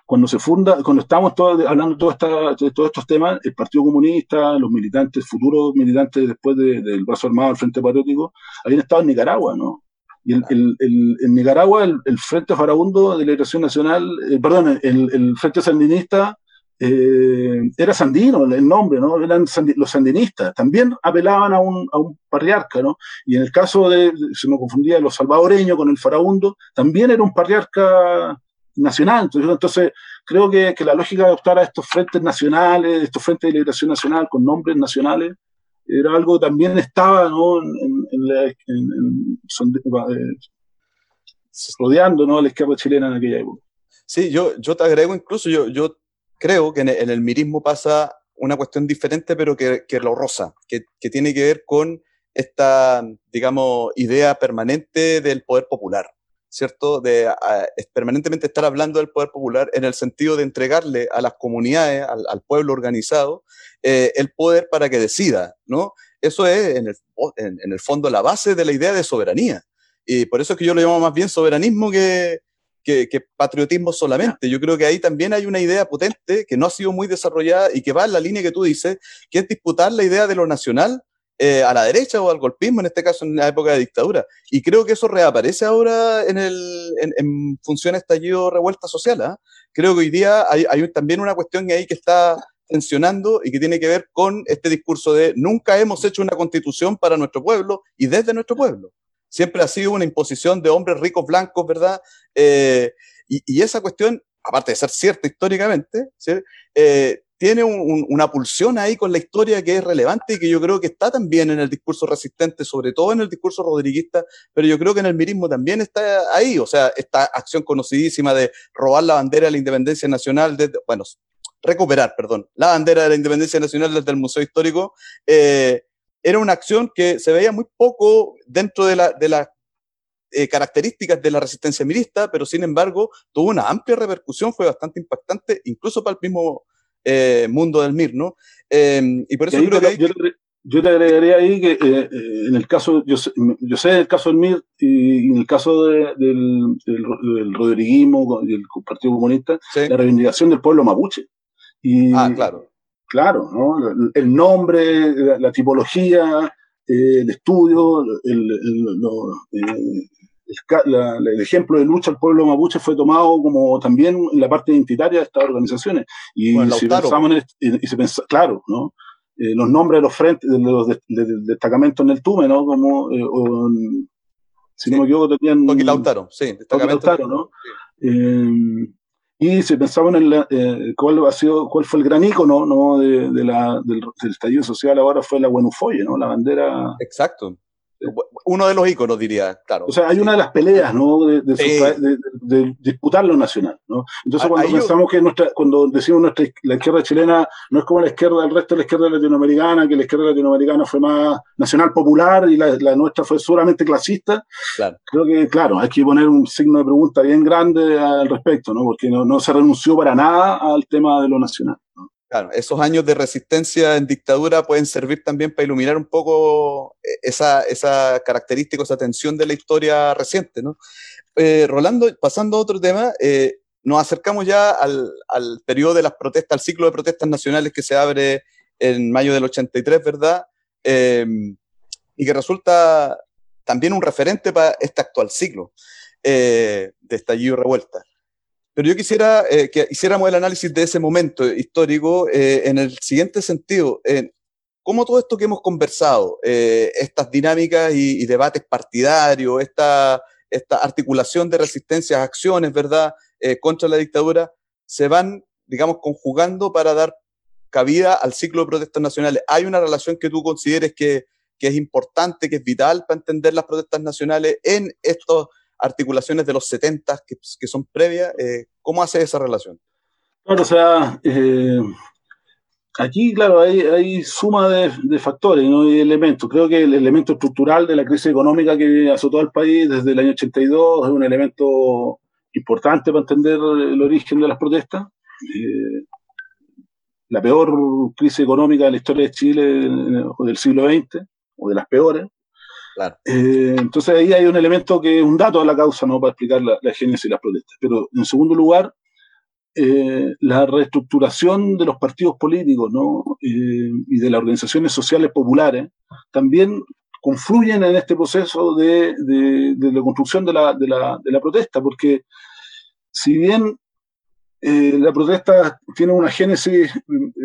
D: cuando se funda, cuando estamos todos, hablando de, todos estos temas, el Partido Comunista, los militantes, futuros militantes después del brazo armado del Frente Patriótico, habían estado en Nicaragua, ¿no? Y el, en Nicaragua, el, Frente Farabundo de Liberación Nacional, eh, perdón, el, Frente Sandinista eh, era sandino el nombre, ¿no? Eran los sandinistas. También apelaban a un, a un patriarca, ¿no? Y en el caso de, se me confundía, los salvadoreños con el Farabundo, también era un patriarca nacional. Entonces, creo que, la lógica de adoptar a estos frentes nacionales, estos frentes de liberación nacional con nombres nacionales, era algo también estaba ¿no? en, la, eh, rodeando ¿no? la izquierda chilena en aquella época.
C: Sí, yo, yo te agrego incluso, yo, yo creo que en el, mirismo pasa una cuestión diferente, pero que, que lo rosa, que, que tiene que ver con esta, digamos, idea permanente del poder popular. ¿Cierto? De permanentemente estar hablando del poder popular en el sentido de entregarle a las comunidades, al, pueblo organizado, eh, el poder para que decida, ¿no? Eso es, en el, en, el, fondo, la base de la idea de soberanía. Y por eso es que yo lo llamo más bien soberanismo que, que, patriotismo solamente. Yo creo que ahí también hay una idea potente que no ha sido muy desarrollada y que va en la línea que tú dices, que es disputar la idea de lo nacional eh, a la derecha o al golpismo, en este caso en la época de dictadura. Y creo que eso reaparece ahora en, el, en, función de estallido revuelta social. ¿ah? Creo que hoy día hay, hay, también una cuestión ahí que está tensionando y que tiene que ver con este discurso de nunca hemos hecho una constitución para nuestro pueblo y desde nuestro pueblo. Siempre ha sido una imposición de hombres ricos blancos, ¿verdad? Eh, y, y, esa cuestión, aparte de ser cierta históricamente, ¿sí? eh, tiene una pulsión ahí con la historia que es relevante y que yo creo que está también en el discurso resistente, sobre todo en el discurso rodriguista, pero yo creo que en el mirismo también está ahí, o sea, esta acción conocidísima de robar la bandera de la independencia nacional, desde, bueno, recuperar, perdón, la bandera de la independencia nacional desde el Museo Histórico, eh, era una acción que se veía muy poco dentro de, la, de las eh, características de la resistencia mirista, pero sin embargo tuvo una amplia repercusión, fue bastante impactante, incluso para el mismo eh, mundo del MIR, ¿no? Em, y por eso creo que
D: yo, te agregaría ahí que eh, eh, en el caso, yo sé, yo sé el caso del MIR y en el caso del, del, rodriguismo y el Partido Comunista, la reivindicación del pueblo mapuche. Y,
C: ah, claro.
D: Claro, ¿no? El nombre, la, tipología, el estudio, el, el ejemplo de lucha al pueblo mapuche fue tomado como también en la parte identitaria de estas organizaciones. Y si pensamos en y, se pensa, claro, ¿no? Eh, los nombres de los frentes, de los destacamentos en el Tume, ¿no? Como, eh, si no me equivoco, tenían.
C: Lautaro, sí,
D: destacamento. Lautaro, ¿no? Eh, y si pensamos en cuál ha sido, cuál fue el gran ícono ¿no? de, la, del, del, estallido social ahora fue la Buenufoye, ¿no? La bandera.
C: Exacto uno de los íconos, diría, claro.
D: O sea, hay una de las peleas, ¿no? De, disputar lo nacional, ¿no? Entonces, cuando pensamos que nuestra, cuando decimos nuestra, la izquierda chilena no es como la izquierda del resto de la izquierda latinoamericana, que la izquierda latinoamericana fue más nacional popular y la, nuestra fue solamente clasista, creo que, claro, hay que poner un signo de pregunta bien grande al respecto, ¿no? Porque no, no se renunció para nada al tema de lo nacional.
C: Claro, esos años de resistencia en dictadura pueden servir también para iluminar un poco eh, esa, esa característica, esa tensión de la historia reciente, ¿no? Eh, Rolando, pasando a otro tema, eh, nos acercamos ya al, al, periodo de las protestas, al ciclo de protestas nacionales que se abre en mayo del 83, ¿verdad? Em, y que resulta también un referente para este actual ciclo de estallido y revuelta. Pero yo quisiera eh, que hiciéramos el análisis de ese momento histórico eh, en el siguiente sentido. ¿Cómo todo esto que hemos conversado, eh, estas dinámicas y, debates partidarios, esta, esta articulación de resistencias, acciones, ¿verdad?, contra la dictadura, se van, digamos, conjugando para dar cabida al ciclo de protestas nacionales. ¿Hay una relación que tú consideres que, que es importante, que es vital para entender las protestas nacionales en estos articulaciones de los 70 que, que son previas. Eh, ¿Cómo hace esa relación?
D: Claro, o sea, eh, aquí, claro, hay, suma de, factores ¿no? y elementos. Creo que el elemento estructural de la crisis económica que azotó al país desde el año 82 es un elemento importante para entender el origen de las protestas. Eh, la peor crisis económica de la historia de Chile del siglo XX, o de las peores. Eh, entonces ahí hay un elemento que es un dato de la causa, ¿no? Para explicar la, la génesis y las protestas. Pero en segundo lugar, eh, la reestructuración de los partidos políticos ¿no? Eh, y de las organizaciones sociales populares también confluyen en este proceso de, la construcción de la, protesta, porque si bien eh, la protesta tiene una génesis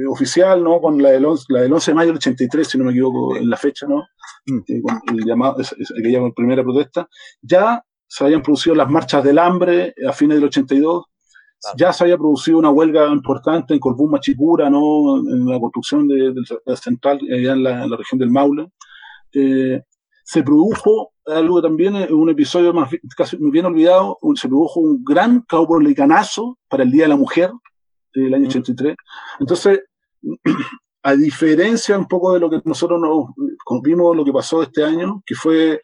D: oficial, ¿no? Con la del, 11, la del 11 de mayo del 83, si no me equivoco en la fecha, ¿no? Mm. con el llamado, aquella primera protesta, ya se habían producido las marchas del hambre a fines del 82, ya se había producido una huelga importante en Corbún Machicura, ¿no? en la construcción de, la central allá en la, región del Maule. Eh, se produjo algo que también un episodio más casi bien olvidado, se produjo un gran caupolicanazo para el Día de la Mujer del año 83. Entonces, a diferencia un poco de lo que nosotros nos vimos lo que pasó este año, que fue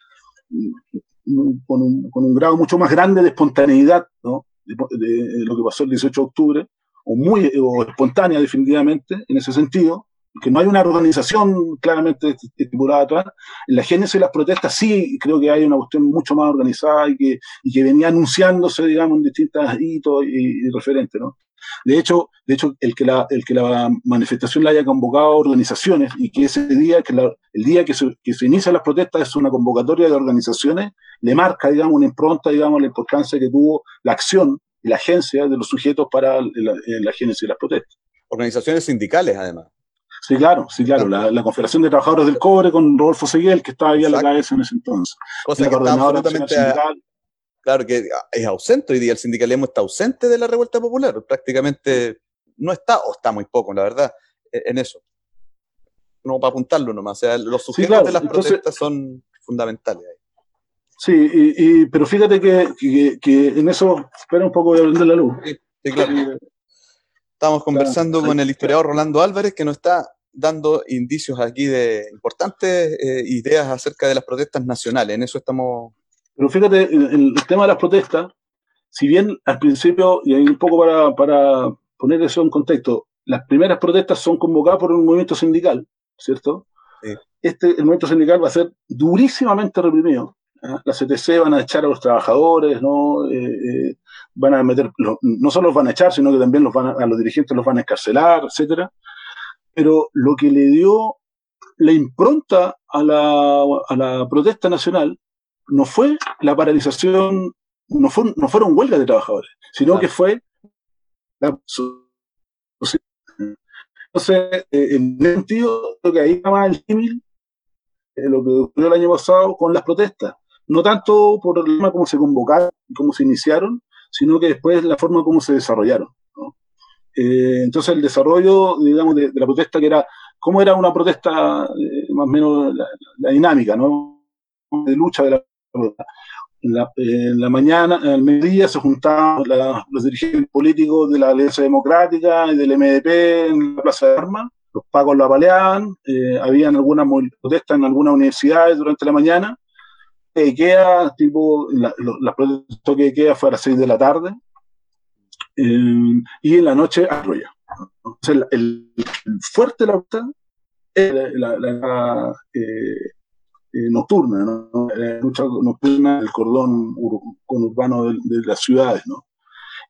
D: mm, con un, con un grado mucho más grande de espontaneidad, ¿no? de, lo que pasó el 18 de octubre, o muy o espontánea definitivamente en ese sentido, que no hay una organización claramente estipulada atrás. En la génesis de las protestas sí creo que hay una cuestión mucho más organizada y que, y que venía anunciándose, digamos, en distintos hitos y, referentes, ¿no? De hecho, de hecho el, que la, el que la manifestación la haya convocado organizaciones y que ese día, que el día que se, que inician las protestas es una convocatoria de organizaciones, le marca, digamos, una impronta, digamos, la importancia que tuvo la acción y la agencia de los sujetos para la, génesis de las protestas.
C: Organizaciones sindicales, además.
D: Sí, claro, sí, claro. La, Confederación de Trabajadores del Cobre con Rodolfo Seguel, que estaba ahí a la cabeza en ese entonces.
C: Cosa que absolutamente claro que es ausente hoy día, el sindicalismo está ausente de la revuelta popular, prácticamente no está, o está muy poco, la verdad, e, en eso. No para apuntarlo nomás, o sea, los sujetos de las protestas son fundamentales ahí.
D: Sí, y, pero fíjate que, que, en eso, espera un poco, de la luz. Sí, claro.
C: Estamos conversando con el historiador Rolando Álvarez, que nos está dando indicios aquí de importantes eh, ideas acerca de las protestas nacionales. En eso estamos.
D: Pero fíjate, el, el tema de las protestas, si bien al principio, y un poco para, para poner eso en contexto, las primeras protestas son convocadas por un movimiento sindical, ¿cierto? Este, el movimiento sindical va a ser durísimamente reprimido. ¿ah? La CTC van a echar a los trabajadores, ¿no? Eh, eh, van a meter, no solo los van a echar, sino que también los van a, los dirigentes los van a encarcelar, etcétera. Pero lo que le dio la impronta a la, a la protesta nacional no fue la paralización, no, fue, no fueron huelgas de trabajadores, sino que fue la, entonces, eh, en ese sentido, lo que ahí llama el símil, lo que ocurrió el año pasado con las protestas. No tanto por la forma como se convocaron, cómo se iniciaron, sino que después la forma como se desarrollaron. Eh, entonces el desarrollo, digamos, de, la protesta, que era, cómo era una protesta, eh, más o menos la, dinámica, ¿no? De lucha de la protesta. La, en la mañana, al mediodía, se juntaban los dirigentes políticos de la Alianza Democrática y del MDP en la Plaza de Armas. Los pagos lo apaleaban, eh, habían algunas protestas en algunas universidades durante la mañana IKEA, tipo, la, la, protesta que IKEA fue a las 6 de la tarde eh, y en la noche arroya. Entonces, el, fuerte de la protesta es la, eh, eh, nocturna, ¿no? la lucha nocturna del cordón urbano de, de, las ciudades. ¿no?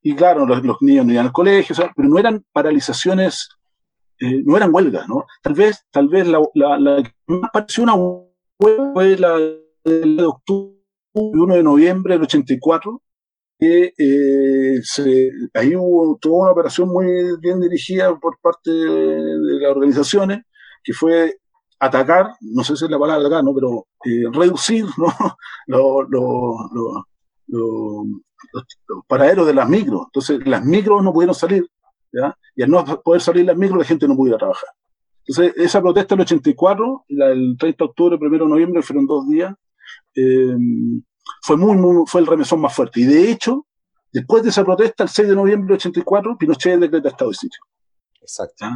D: Y claro, los, los niños no iban al colegio, pero no eran paralizaciones, no eran huelgas. ¿no? Tal vez, tal vez la, la, que más pareció una huelga fue la de octubre, 1 de noviembre del 84, que eh, se, ahí hubo toda una operación muy bien dirigida por parte de las organizaciones, que fue atacar, no sé si es la palabra acá, ¿no? pero eh, reducir ¿no? los, los, los, paraderos de las micros. Entonces, las micros no pudieron salir, ¿ya? y al no poder salir las micros, la gente no pudiera trabajar. Entonces, esa protesta del 84, la, el 30 de octubre, 1 de noviembre, fueron dos días, eh, fue, muy, muy, fue el remesón más fuerte. Y de hecho, Después de esa protesta, el 6 de noviembre de 84, Pinochet decreta estado de sitio.
C: Exacto.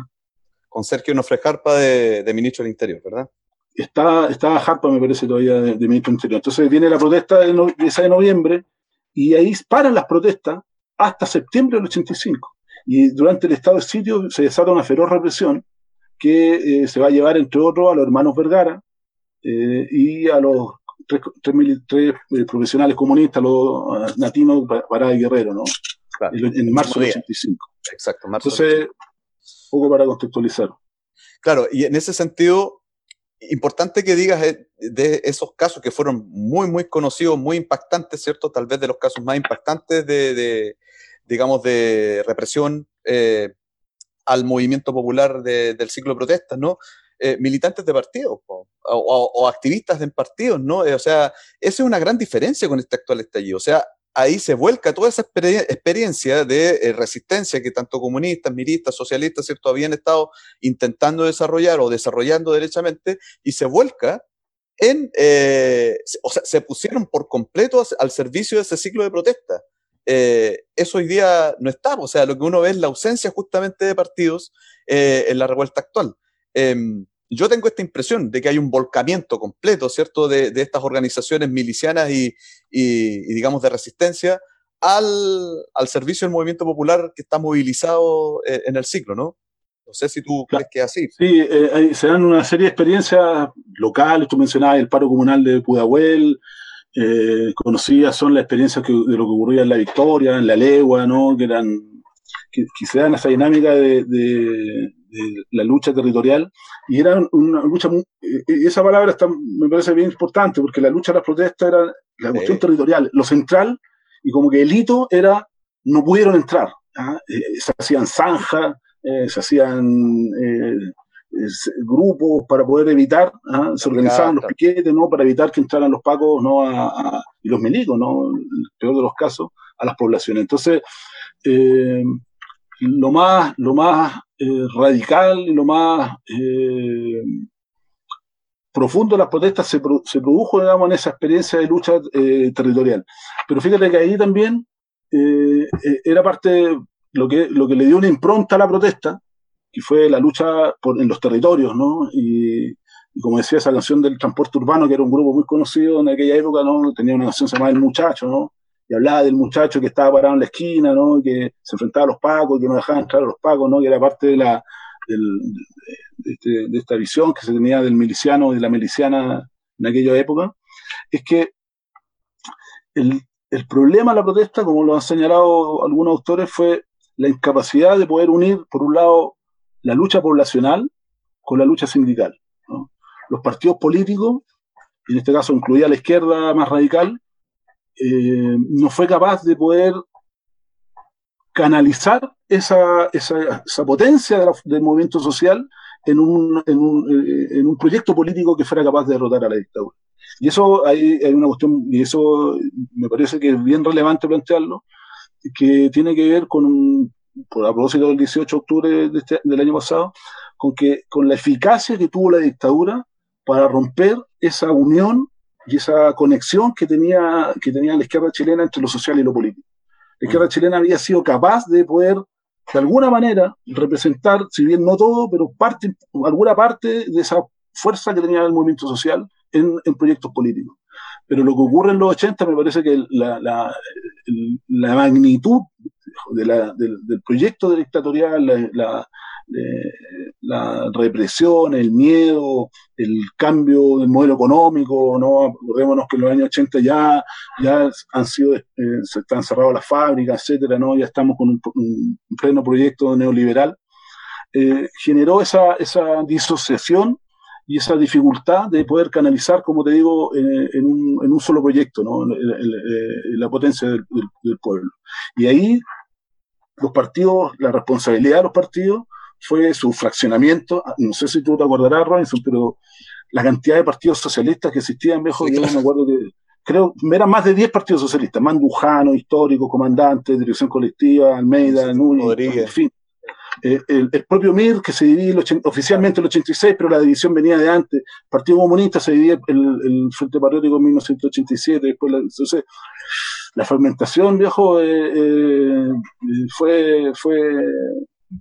C: Con Sergio Nofrejarpa de, de ministro del Interior, ¿verdad?
D: Estaba, estaba Harpa, me parece, todavía de, ministro del Interior. Entonces viene la protesta de, no, esa de noviembre y ahí paran las protestas hasta septiembre del 85. Y durante el estado de sitio se desata una feroz represión que eh, se va a llevar, entre otros, a los hermanos Vergara eh, y a los tres, tres, eh, profesionales comunistas, los Natinos, Pará y Guerrero, ¿no? en, marzo del 85.
C: Exacto, marzo.
D: Entonces, poco para contextualizar.
C: Claro, y en ese sentido, importante que digas de esos casos que fueron muy, muy conocidos, muy impactantes, ¿cierto? Tal vez de los casos más impactantes de, digamos, de represión eh, al movimiento popular del ciclo de protestas, ¿no? Eh, militantes de partidos o, activistas de partidos, ¿no? Eh, o sea, esa es una gran diferencia con este actual estallido. O sea, ahí se vuelca toda esa experiencia de resistencia que tanto comunistas, miristas, socialistas, ¿cierto?, habían estado intentando desarrollar o desarrollando derechamente y se vuelca en, o sea, se pusieron por completo al servicio de ese ciclo de protesta. Eh, eso hoy día no está. O sea, lo que uno ve es la ausencia justamente de partidos eh, en la revuelta actual. Em, yo tengo esta impresión de que hay un volcamiento completo, ¿cierto?, de, estas organizaciones milicianas y, digamos, de resistencia al, servicio del movimiento popular que está movilizado eh, en el ciclo, ¿no? No sé si tú crees que es así.
D: Sí, se dan una serie de experiencias locales, tú mencionabas el paro comunal de Pudahuel, eh, conocidas son las experiencias de lo que ocurría en la Victoria, en la Legua, ¿no? que, eran, que, se dan esa dinámica de, la lucha territorial, y era una lucha, muy, eh, y esa palabra está, me parece bien importante, porque la lucha de las protestas era la cuestión territorial, lo central, y como que el hito era, no pudieron entrar, ¿ah? eh, se hacían zanjas, se hacían grupos para poder evitar, ¿ah? se organizaban los piquetes, ¿no? Para evitar que entraran los pacos, ¿no? A, y los milicos, ¿no? En el peor de los casos, a las poblaciones. Entonces, eh, lo más, lo más eh, radical y lo más eh, profundo de las protestas se, se, produjo, digamos, en esa experiencia de lucha territorial. Pero fíjate que ahí también era parte, lo que, lo que le dio una impronta a la protesta, que fue la lucha por, en los territorios, ¿no? Y, como decía esa canción del transporte urbano, que era un grupo muy conocido en aquella época, ¿no? Tenía una canción llamada El Muchacho, ¿no? Hablaba del muchacho que estaba parado en la esquina, ¿no? Que se enfrentaba a los pacos, que no dejaba entrar a los pacos, ¿no? Que era parte de la, de, este, de, esta visión que se tenía del miliciano y de la miliciana en aquella época. Es que el, el problema de la protesta, como lo han señalado algunos autores, fue la incapacidad de poder unir, por un lado, la lucha poblacional con la lucha sindical. Los partidos políticos, en este caso incluía la izquierda más radical, eh, no fue capaz de poder canalizar esa, esa, potencia del movimiento social en un, en, un, eh, en un, proyecto político que fuera capaz de derrotar a la dictadura. Y eso hay, hay, una cuestión, y eso me parece que es bien relevante plantearlo, que tiene que ver con por a propósito del 18 de octubre este, del año pasado, con, que, con la eficacia que tuvo la dictadura para romper esa unión y esa conexión que tenía, que tenía la izquierda chilena entre lo social y lo político. La izquierda chilena había sido capaz de poder, de alguna manera, representar, si bien no todo, pero parte, alguna parte de esa fuerza que tenía el movimiento social en, en proyectos políticos. Pero lo que ocurre en los 80 me parece que la, la, la magnitud de la, del, del, proyecto dictatorial, la, la, la, represión, el miedo, el cambio del modelo económico, ¿no? Acordémonos que en los años 80 ya, ya han sido, eh, se están cerradas las fábricas, etcétera, ¿no? Ya estamos con un, un pleno proyecto neoliberal. Eh, generó esa, esa disociación y esa dificultad de poder canalizar, como te digo, eh, en, un, en, un, solo proyecto, ¿no? la potencia del, del, pueblo. Y ahí los partidos, la responsabilidad de los partidos fue su fraccionamiento. No sé si tú te acordarás, Robinson, pero la cantidad de partidos socialistas que existían, mejor yo no me acuerdo que creo, eran más de 10 partidos socialistas, Mandujano, Histórico, Comandante, Dirección Colectiva, Almeida, Núñez, en fin. Eh, el, propio MIR, que se divide oficialmente el 86, pero la división venía de antes. El Partido Comunista se dividía el, el Frente Patriótico en 1987, después la, entonces, la fragmentación, viejo, eh, fue, fue,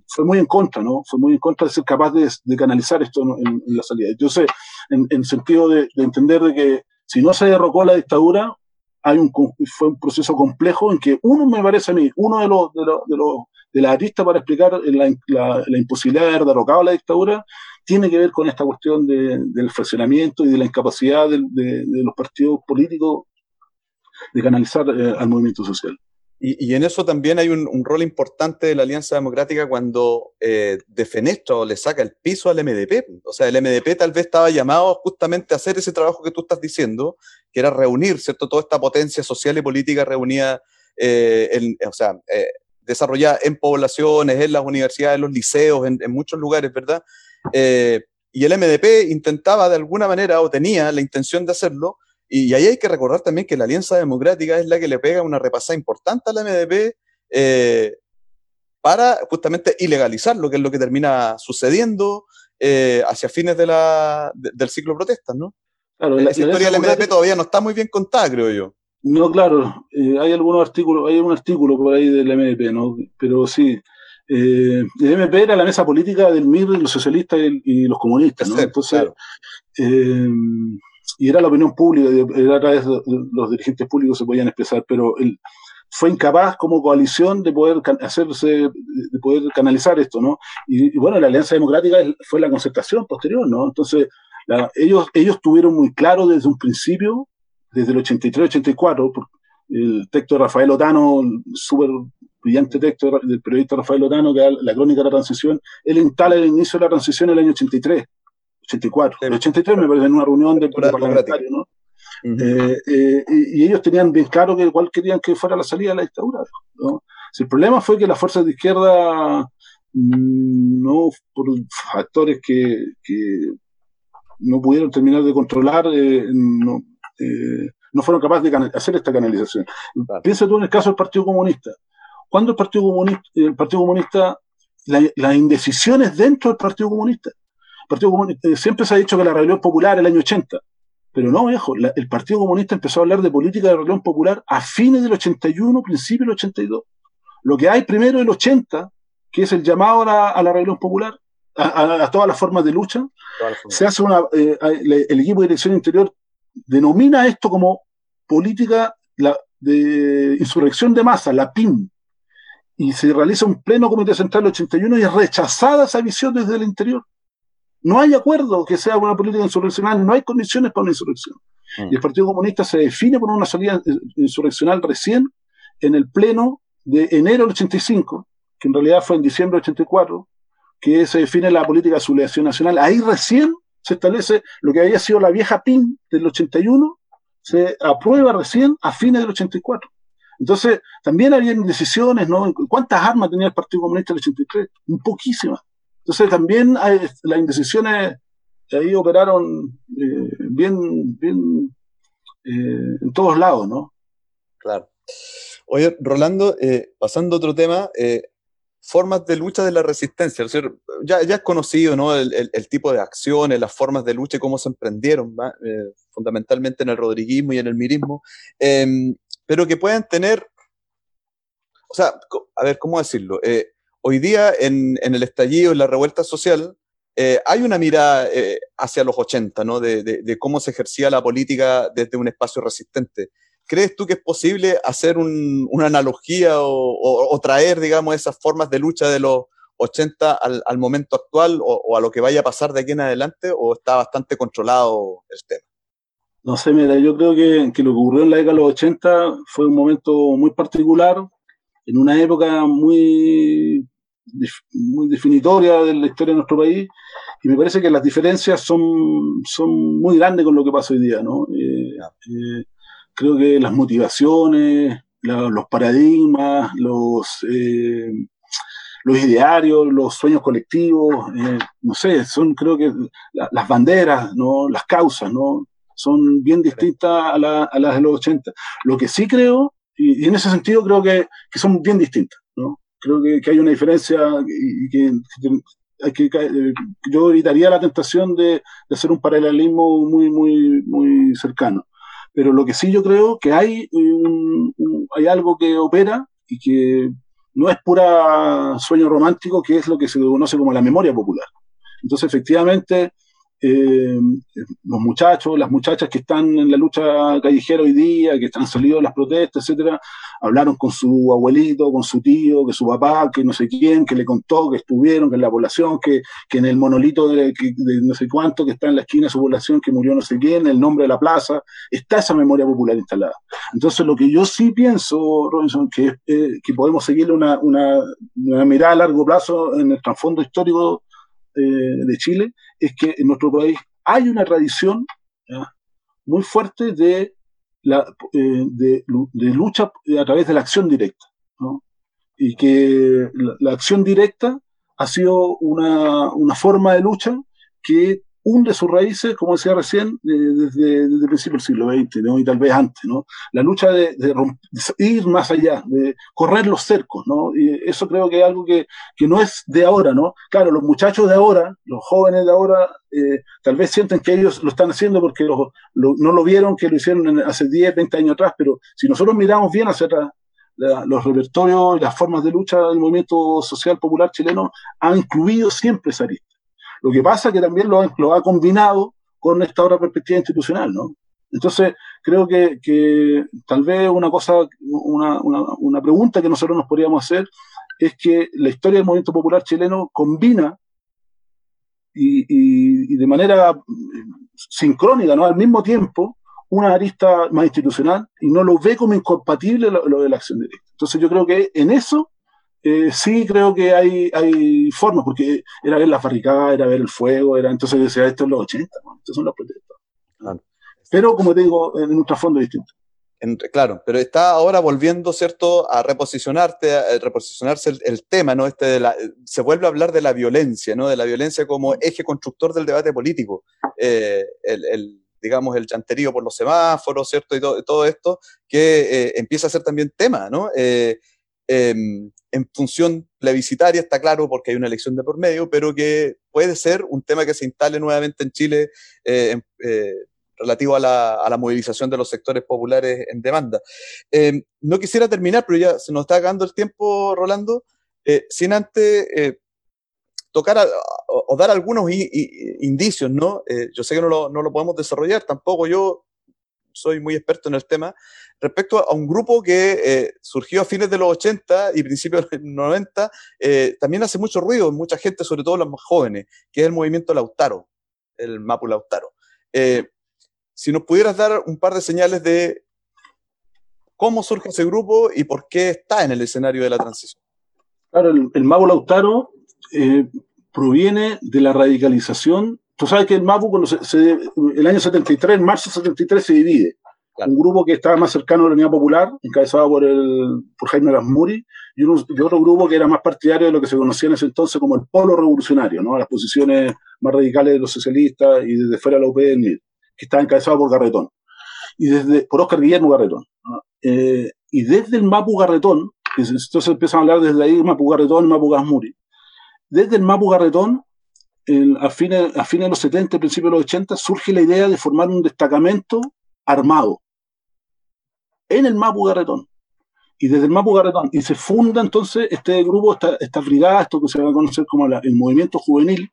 D: fue muy en contra, ¿no? Fue muy en contra de ser capaz de, canalizar esto en, la salida. Entonces, en, el sentido de, entender de que si no se derrocó la dictadura, hay un, fue un proceso complejo en que uno, me parece a mí, uno de los, de los, de los de la arista para explicar la, la, imposibilidad de haber derrocado la dictadura tiene que ver con esta cuestión del fraccionamiento y de la incapacidad de, los partidos políticos de canalizar eh, al movimiento social.
C: Y, en eso también hay un, rol importante de la Alianza Democrática cuando eh, de Fenestro le saca el piso al MDP. O sea, el MDP tal vez estaba llamado justamente a hacer ese trabajo que tú estás diciendo, que era reunir, ¿cierto? Toda esta potencia social y política reunida, eh, en, o sea, eh, desarrollada en poblaciones, en las universidades, en los liceos, en, muchos lugares, ¿verdad? y el MDP intentaba de alguna manera, o tenía la intención de hacerlo, y ahí hay que recordar también que la Alianza Democrática es la que le pega una repasada importante a la MDP eh, para justamente ilegalizar lo que es lo que termina sucediendo eh, hacia fines de la, del ciclo de protestas, ¿no? Claro, la, historia del MDP todavía no está muy bien contada, creo yo.
D: No, claro, eh, hay algunos artículos, hay un artículo por ahí del MDP, ¿no? Pero sí, el MDP era la mesa política del MIR, los socialistas y, los comunistas, ¿no? Entonces, y era la opinión pública, era a través de los dirigentes públicos se podían expresar, pero él fue incapaz como coalición de poder hacerse, de poder canalizar esto, ¿no? Y, bueno, la Alianza Democrática fue la concertación posterior, ¿no? Entonces, ellos, ellos tuvieron muy claro desde un principio, desde el 83-84, el texto de Rafael Otano, súper brillante texto del periodista Rafael Otano, que es la crónica de la transición, él instala el inicio de la transición en el año 83 84. El 83 me parece en una reunión del parlamentario, ¿no? Eh, eh, y, ellos tenían bien claro que igual querían que fuera la salida de la dictadura. ¿no? Si el problema fue que las fuerzas de izquierda, mm, no por factores que, que, no pudieron terminar de controlar, eh, no, no, fueron capaces de hacer esta canalización. Piensa tú en el caso del Partido Comunista. ¿Cuándo el Partido Comunista, el Partido Comunista las indecisiones dentro del Partido Comunista? Partido Comunista, eh, siempre se ha dicho que la rebelión popular el año 80, pero no, viejo, el Partido Comunista empezó a hablar de política de rebelión popular a fines del 81, principio del 82. Lo que hay primero el 80, que es el llamado a la, rebelión popular, a, todas las formas de lucha, se hace una, eh, el equipo de dirección interior denomina esto como política de insurrección de masa, la PIN, y se realiza un pleno comité central del 81 y es rechazada esa visión desde el interior. No hay acuerdo que sea una política insurreccional, no hay condiciones para una insurrección. Mm. Y el Partido Comunista se define por una salida insurreccional recién en el pleno de enero del 85, que en realidad fue en diciembre del 84, que se define la política de sublevación nacional. Ahí recién se establece lo que había sido la vieja PIN del 81, se aprueba recién a fines del 84. Entonces, también había decisiones, ¿no? ¿Cuántas armas tenía el Partido Comunista del 83? Un poquísimas. Entonces también hay, las indecisiones ahí operaron eh, bien, bien eh, en todos lados, ¿no?
C: Claro. Oye, Rolando, eh, pasando a otro tema, formas de lucha de la resistencia. ya, es conocido ¿no? El, tipo de acciones, las formas de lucha y cómo se emprendieron, fundamentalmente en el rodriguismo y en el mirismo, em, pero que pueden tener, o sea, a ver, ¿cómo decirlo? Hoy día en, el estallido, en la revuelta social, eh, hay una mirada eh, hacia los 80, ¿no? De, cómo se ejercía la política desde un espacio resistente. ¿Crees tú que es posible hacer una analogía o, traer, digamos, esas formas de lucha de los 80 al, momento actual o, a lo que vaya a pasar de aquí en adelante o está bastante controlado el tema?
D: No sé, mira, yo creo que, que, lo que ocurrió en la década de los 80 fue un momento muy particular, en una época muy muy definitoria de la historia de nuestro país y me parece que las diferencias son, son muy grandes con lo que pasa hoy día, ¿no? Eh, eh, creo que las motivaciones, los paradigmas, los, eh, los idearios, los sueños colectivos, no sé, son creo que las banderas, ¿no? Las causas, ¿no? Son bien distintas a, las de los 80. Lo que sí creo, y, en ese sentido creo que, que son bien distintas. Creo que, hay una diferencia y, que, eh, yo evitaría la tentación de, hacer un paralelismo muy, muy, muy cercano. Pero lo que sí yo creo que hay, hay algo que opera y que no es pura sueño romántico, que es lo que se conoce como la memoria popular. Entonces, efectivamente, eh, los muchachos, las muchachas que están en la lucha callejera hoy día, que están salidos de las protestas, etcétera, hablaron con su abuelito, con su tío, que su papá, que no sé quién, que le contó que estuvieron, que en la población, que, que en el monolito de, no sé cuánto que está en la esquina de su población, que murió no sé quién, el nombre de la plaza, está esa memoria popular instalada. Entonces, lo que yo sí pienso, Robinson, que, eh, que podemos seguirle una, una, una mirada a largo plazo en el trasfondo histórico eh, de Chile es que en nuestro país hay una tradición muy fuerte de, la, eh, de, lucha a través de la acción directa. Y que la, acción directa ha sido una, una forma de lucha que hunde sus raíces, como decía recién, desde, desde el principio del siglo XX, ¿no? y tal vez antes, ¿no? La lucha de, ir más allá, de correr los cercos, ¿no? Y eso creo que es algo que, que no es de ahora, ¿no? Claro, los muchachos de ahora, los jóvenes de ahora, eh, tal vez sienten que ellos lo están haciendo porque no lo vieron, que lo hicieron hace 10, 20 años atrás, pero si nosotros miramos bien hacia atrás, los repertorios y las formas de lucha del movimiento social popular chileno han incluido siempre esa arista. Lo que pasa es que también lo, ha combinado con esta otra perspectiva institucional, ¿no? Entonces, creo que, que tal vez una cosa, una, una, pregunta que nosotros nos podríamos hacer es que la historia del movimiento popular chileno combina y, y, de manera sincrónica, ¿no? Al mismo tiempo, una arista más institucional y no lo ve como incompatible lo, lo de la acción directa. Entonces, yo creo que en eso eh, sí creo que hay, hay formas, porque era ver la barricada, era ver el fuego, era entonces decía, esto es los 80, estos son los protestas. Pero como te digo, en un trasfondo distinto.
C: claro, pero está ahora volviendo, ¿cierto?, a reposicionarte, a reposicionarse el, tema, ¿no? Este de la, se vuelve a hablar de la violencia, ¿no? De la violencia como eje constructor del debate político. Eh, el, el, digamos, el chanterío por los semáforos, ¿cierto? Y todo, todo esto, que eh, empieza a ser también tema, ¿no? Eh, Em, en función plebiscitaria, está claro, porque hay una elección de por medio, pero que puede ser un tema que se instale nuevamente en Chile eh, eh, relativo a la, movilización de los sectores populares en demanda. Em, no quisiera terminar, pero ya se nos está acabando el tiempo, Rolando, eh, sin antes tocar o dar algunos indicios, ¿no? yo sé que no lo, no lo podemos desarrollar, tampoco yo soy muy experto en el tema, respecto a un grupo que eh, surgió a fines de los 80 y principios de los 90, eh, también hace mucho ruido en mucha gente, sobre todo los más jóvenes, que es el movimiento Lautaro, el Mapu Lautaro. Eh, si nos pudieras dar un par de señales de cómo surge ese grupo y por qué está en el escenario de la transición.
D: Claro, el, el Mapu Lautaro proviene de la radicalización Tú sabes que el MAPU, cuando se, el año 73, en marzo 73, se divide. Un grupo que estaba más cercano a la Unidad Popular, encabezado por, el, por Jaime Rasmuri, y, otro grupo que era más partidario de lo que se conocía en ese entonces como el polo revolucionario, ¿no? las posiciones más radicales de los socialistas y desde fuera de la UPN, que estaba encabezado por Garretón, y desde, por Oscar Guillermo Garretón. Eh, y desde el Mapu Garretón, entonces empiezan a hablar desde ahí Mapu Garretón, Mapu Gasmuri. Desde el Mapu Garretón a, fines, a fines de los 70, principios de los 80, surge la idea de formar un destacamento armado en el Mapu Garretón. Y desde el Mapu Garretón, y se funda entonces este grupo, esta, esta brigada, esto que se va a conocer como el movimiento juvenil,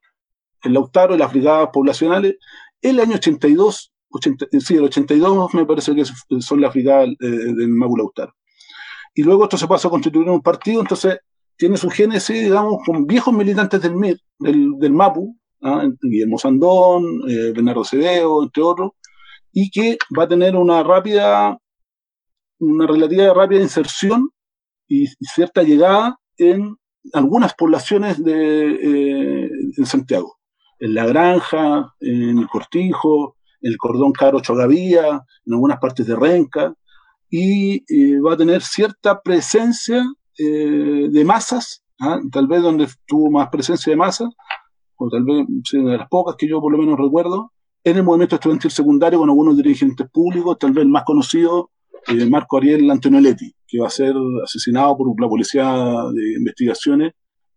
D: el Lautaro y las brigadas poblacionales, el año 82, 80, sí, el 82 me parece que son las brigadas eh, del Mapu Lautaro. Y luego esto se pasa a constituir un partido, entonces tiene su génesis, digamos, con viejos militantes del MIR, del, MAPU, ¿ah? Guillermo Sandón, eh, Bernardo Cedeo, entre otros, y que va a tener una rápida, una relativa rápida inserción y, cierta llegada en algunas poblaciones de eh, en Santiago, en La Granja, en el Cortijo, el Cordón Caro Chogavía, en algunas partes de Renca, y eh, va a tener cierta presencia eh, de masas, ¿ah? tal vez donde tuvo más presencia de masas, o tal vez de las pocas que yo por lo menos recuerdo, en el movimiento estudiantil secundario con algunos dirigentes públicos, tal vez el más conocido, eh, Marco Ariel Antonelletti, que va a ser asesinado por la Policía de Investigaciones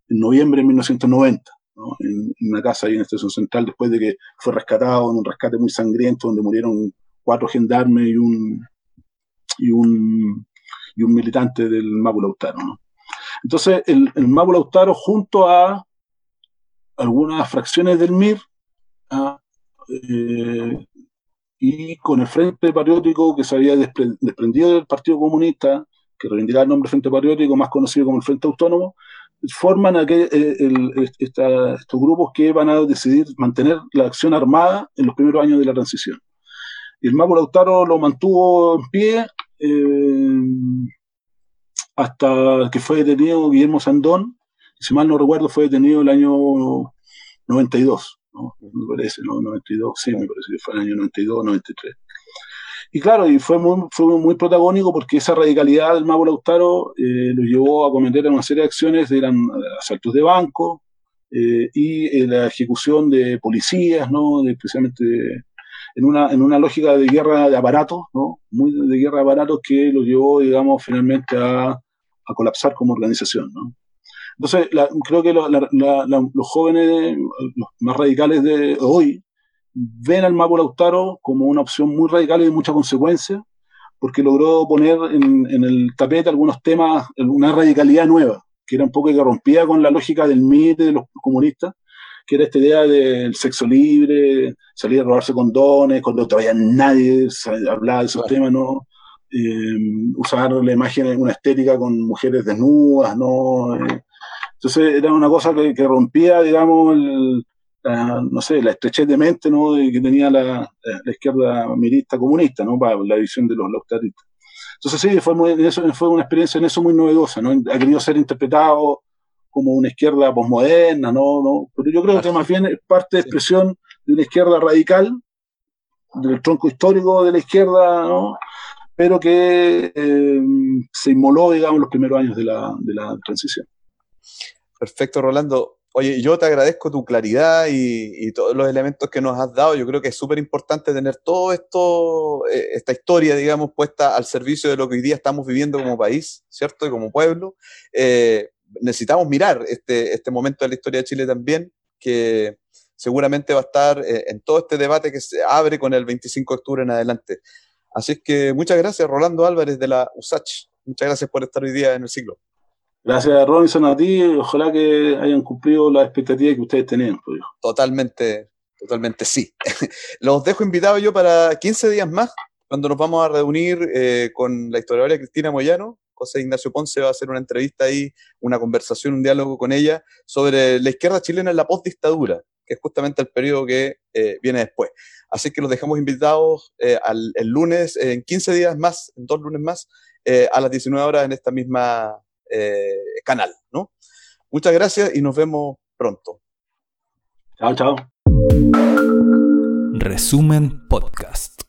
D: en noviembre de 1990, en, una casa ahí en la Estación Central, después de que fue rescatado en un rescate muy sangriento, donde murieron cuatro gendarmes y un, y un, y un militante del Mapu Lautaro. ¿no? Entonces, el, el Mapu Lautaro, junto a algunas fracciones del MIR, ¿ah? eh, y con el Frente Patriótico que se había desprendido del Partido Comunista, que reivindicaba el nombre Frente Patriótico, más conocido como el Frente Autónomo, forman aquel, eh, estos grupos que van a decidir mantener la acción armada en los primeros años de la transición. El Mapo Lautaro lo mantuvo en pie eh, hasta que fue detenido Guillermo Sandón, si mal no recuerdo fue detenido el año 92, ¿no? me parece, ¿no? 92, sí, me parece que fue el año 92, 93. Y claro, y fue muy, fue muy protagónico porque esa radicalidad del Mago Lautaro eh, lo llevó a cometer una serie de acciones, eran asaltos de banco eh, y eh, la ejecución de policías, ¿no? De, especialmente en, una, en una lógica de guerra de aparatos, ¿no? Muy de guerra de aparatos que lo llevó, digamos, finalmente a, a colapsar como organización, ¿no? Entonces, creo que los jóvenes, los más radicales de hoy, ven al Mago Lautaro como una opción muy radical y de mucha consecuencia, porque logró poner en, el tapete algunos temas, una radicalidad nueva, que era un poco que rompía con la lógica del mito de los comunistas, que era esta idea del sexo libre, salir a robarse condones, cuando todavía nadie hablaba de esos temas, ¿no? Eh, usar la imagen, una estética con mujeres desnudas, ¿no? Entonces era una cosa que, que rompía, digamos, el, no sé, la estrechez de mente ¿no? que tenía la, la, izquierda mirista comunista, ¿no? para la visión de los lautaristas. Entonces sí, fue, muy, eso, fue una experiencia en eso muy novedosa, ¿no? ha querido ser interpretado como una izquierda posmoderna, ¿no? ¿no? pero yo creo que más bien es parte de expresión de una izquierda radical, del tronco histórico de la izquierda, ¿no? pero que eh, se inmoló, digamos, los primeros años de la, de la transición.
C: Perfecto, Rolando. Oye, yo te agradezco tu claridad y, todos los elementos que nos has dado. Yo creo que es súper importante tener todo esto, eh, esta historia, digamos, puesta al servicio de lo que hoy día estamos viviendo como país, ¿cierto? Y como pueblo. Eh, necesitamos mirar este, este momento de la historia de Chile también, que seguramente va a estar eh, en todo este debate que se abre con el 25 de octubre en adelante. Así es que muchas gracias, Rolando Álvarez de la USACH. Muchas gracias por estar hoy día en el siglo.
D: Gracias, Robinson, a ti. Ojalá que hayan cumplido las expectativas que ustedes tenían. Pues.
C: Totalmente, totalmente sí. Los dejo invitados yo para 15 días más, cuando nos vamos a reunir eh, con la historiadora Cristina Moyano. José Ignacio Ponce va a hacer una entrevista ahí, una conversación, un diálogo con ella sobre la izquierda chilena en la postdictadura, que es justamente el periodo que eh, viene después. Así que los dejamos invitados eh, al, el lunes, en 15 días más, en dos lunes más, a las 19 horas en esta misma eh, canal. ¿no? Muchas gracias y nos vemos pronto.
D: Chao, chao.
A: Resumen Podcast.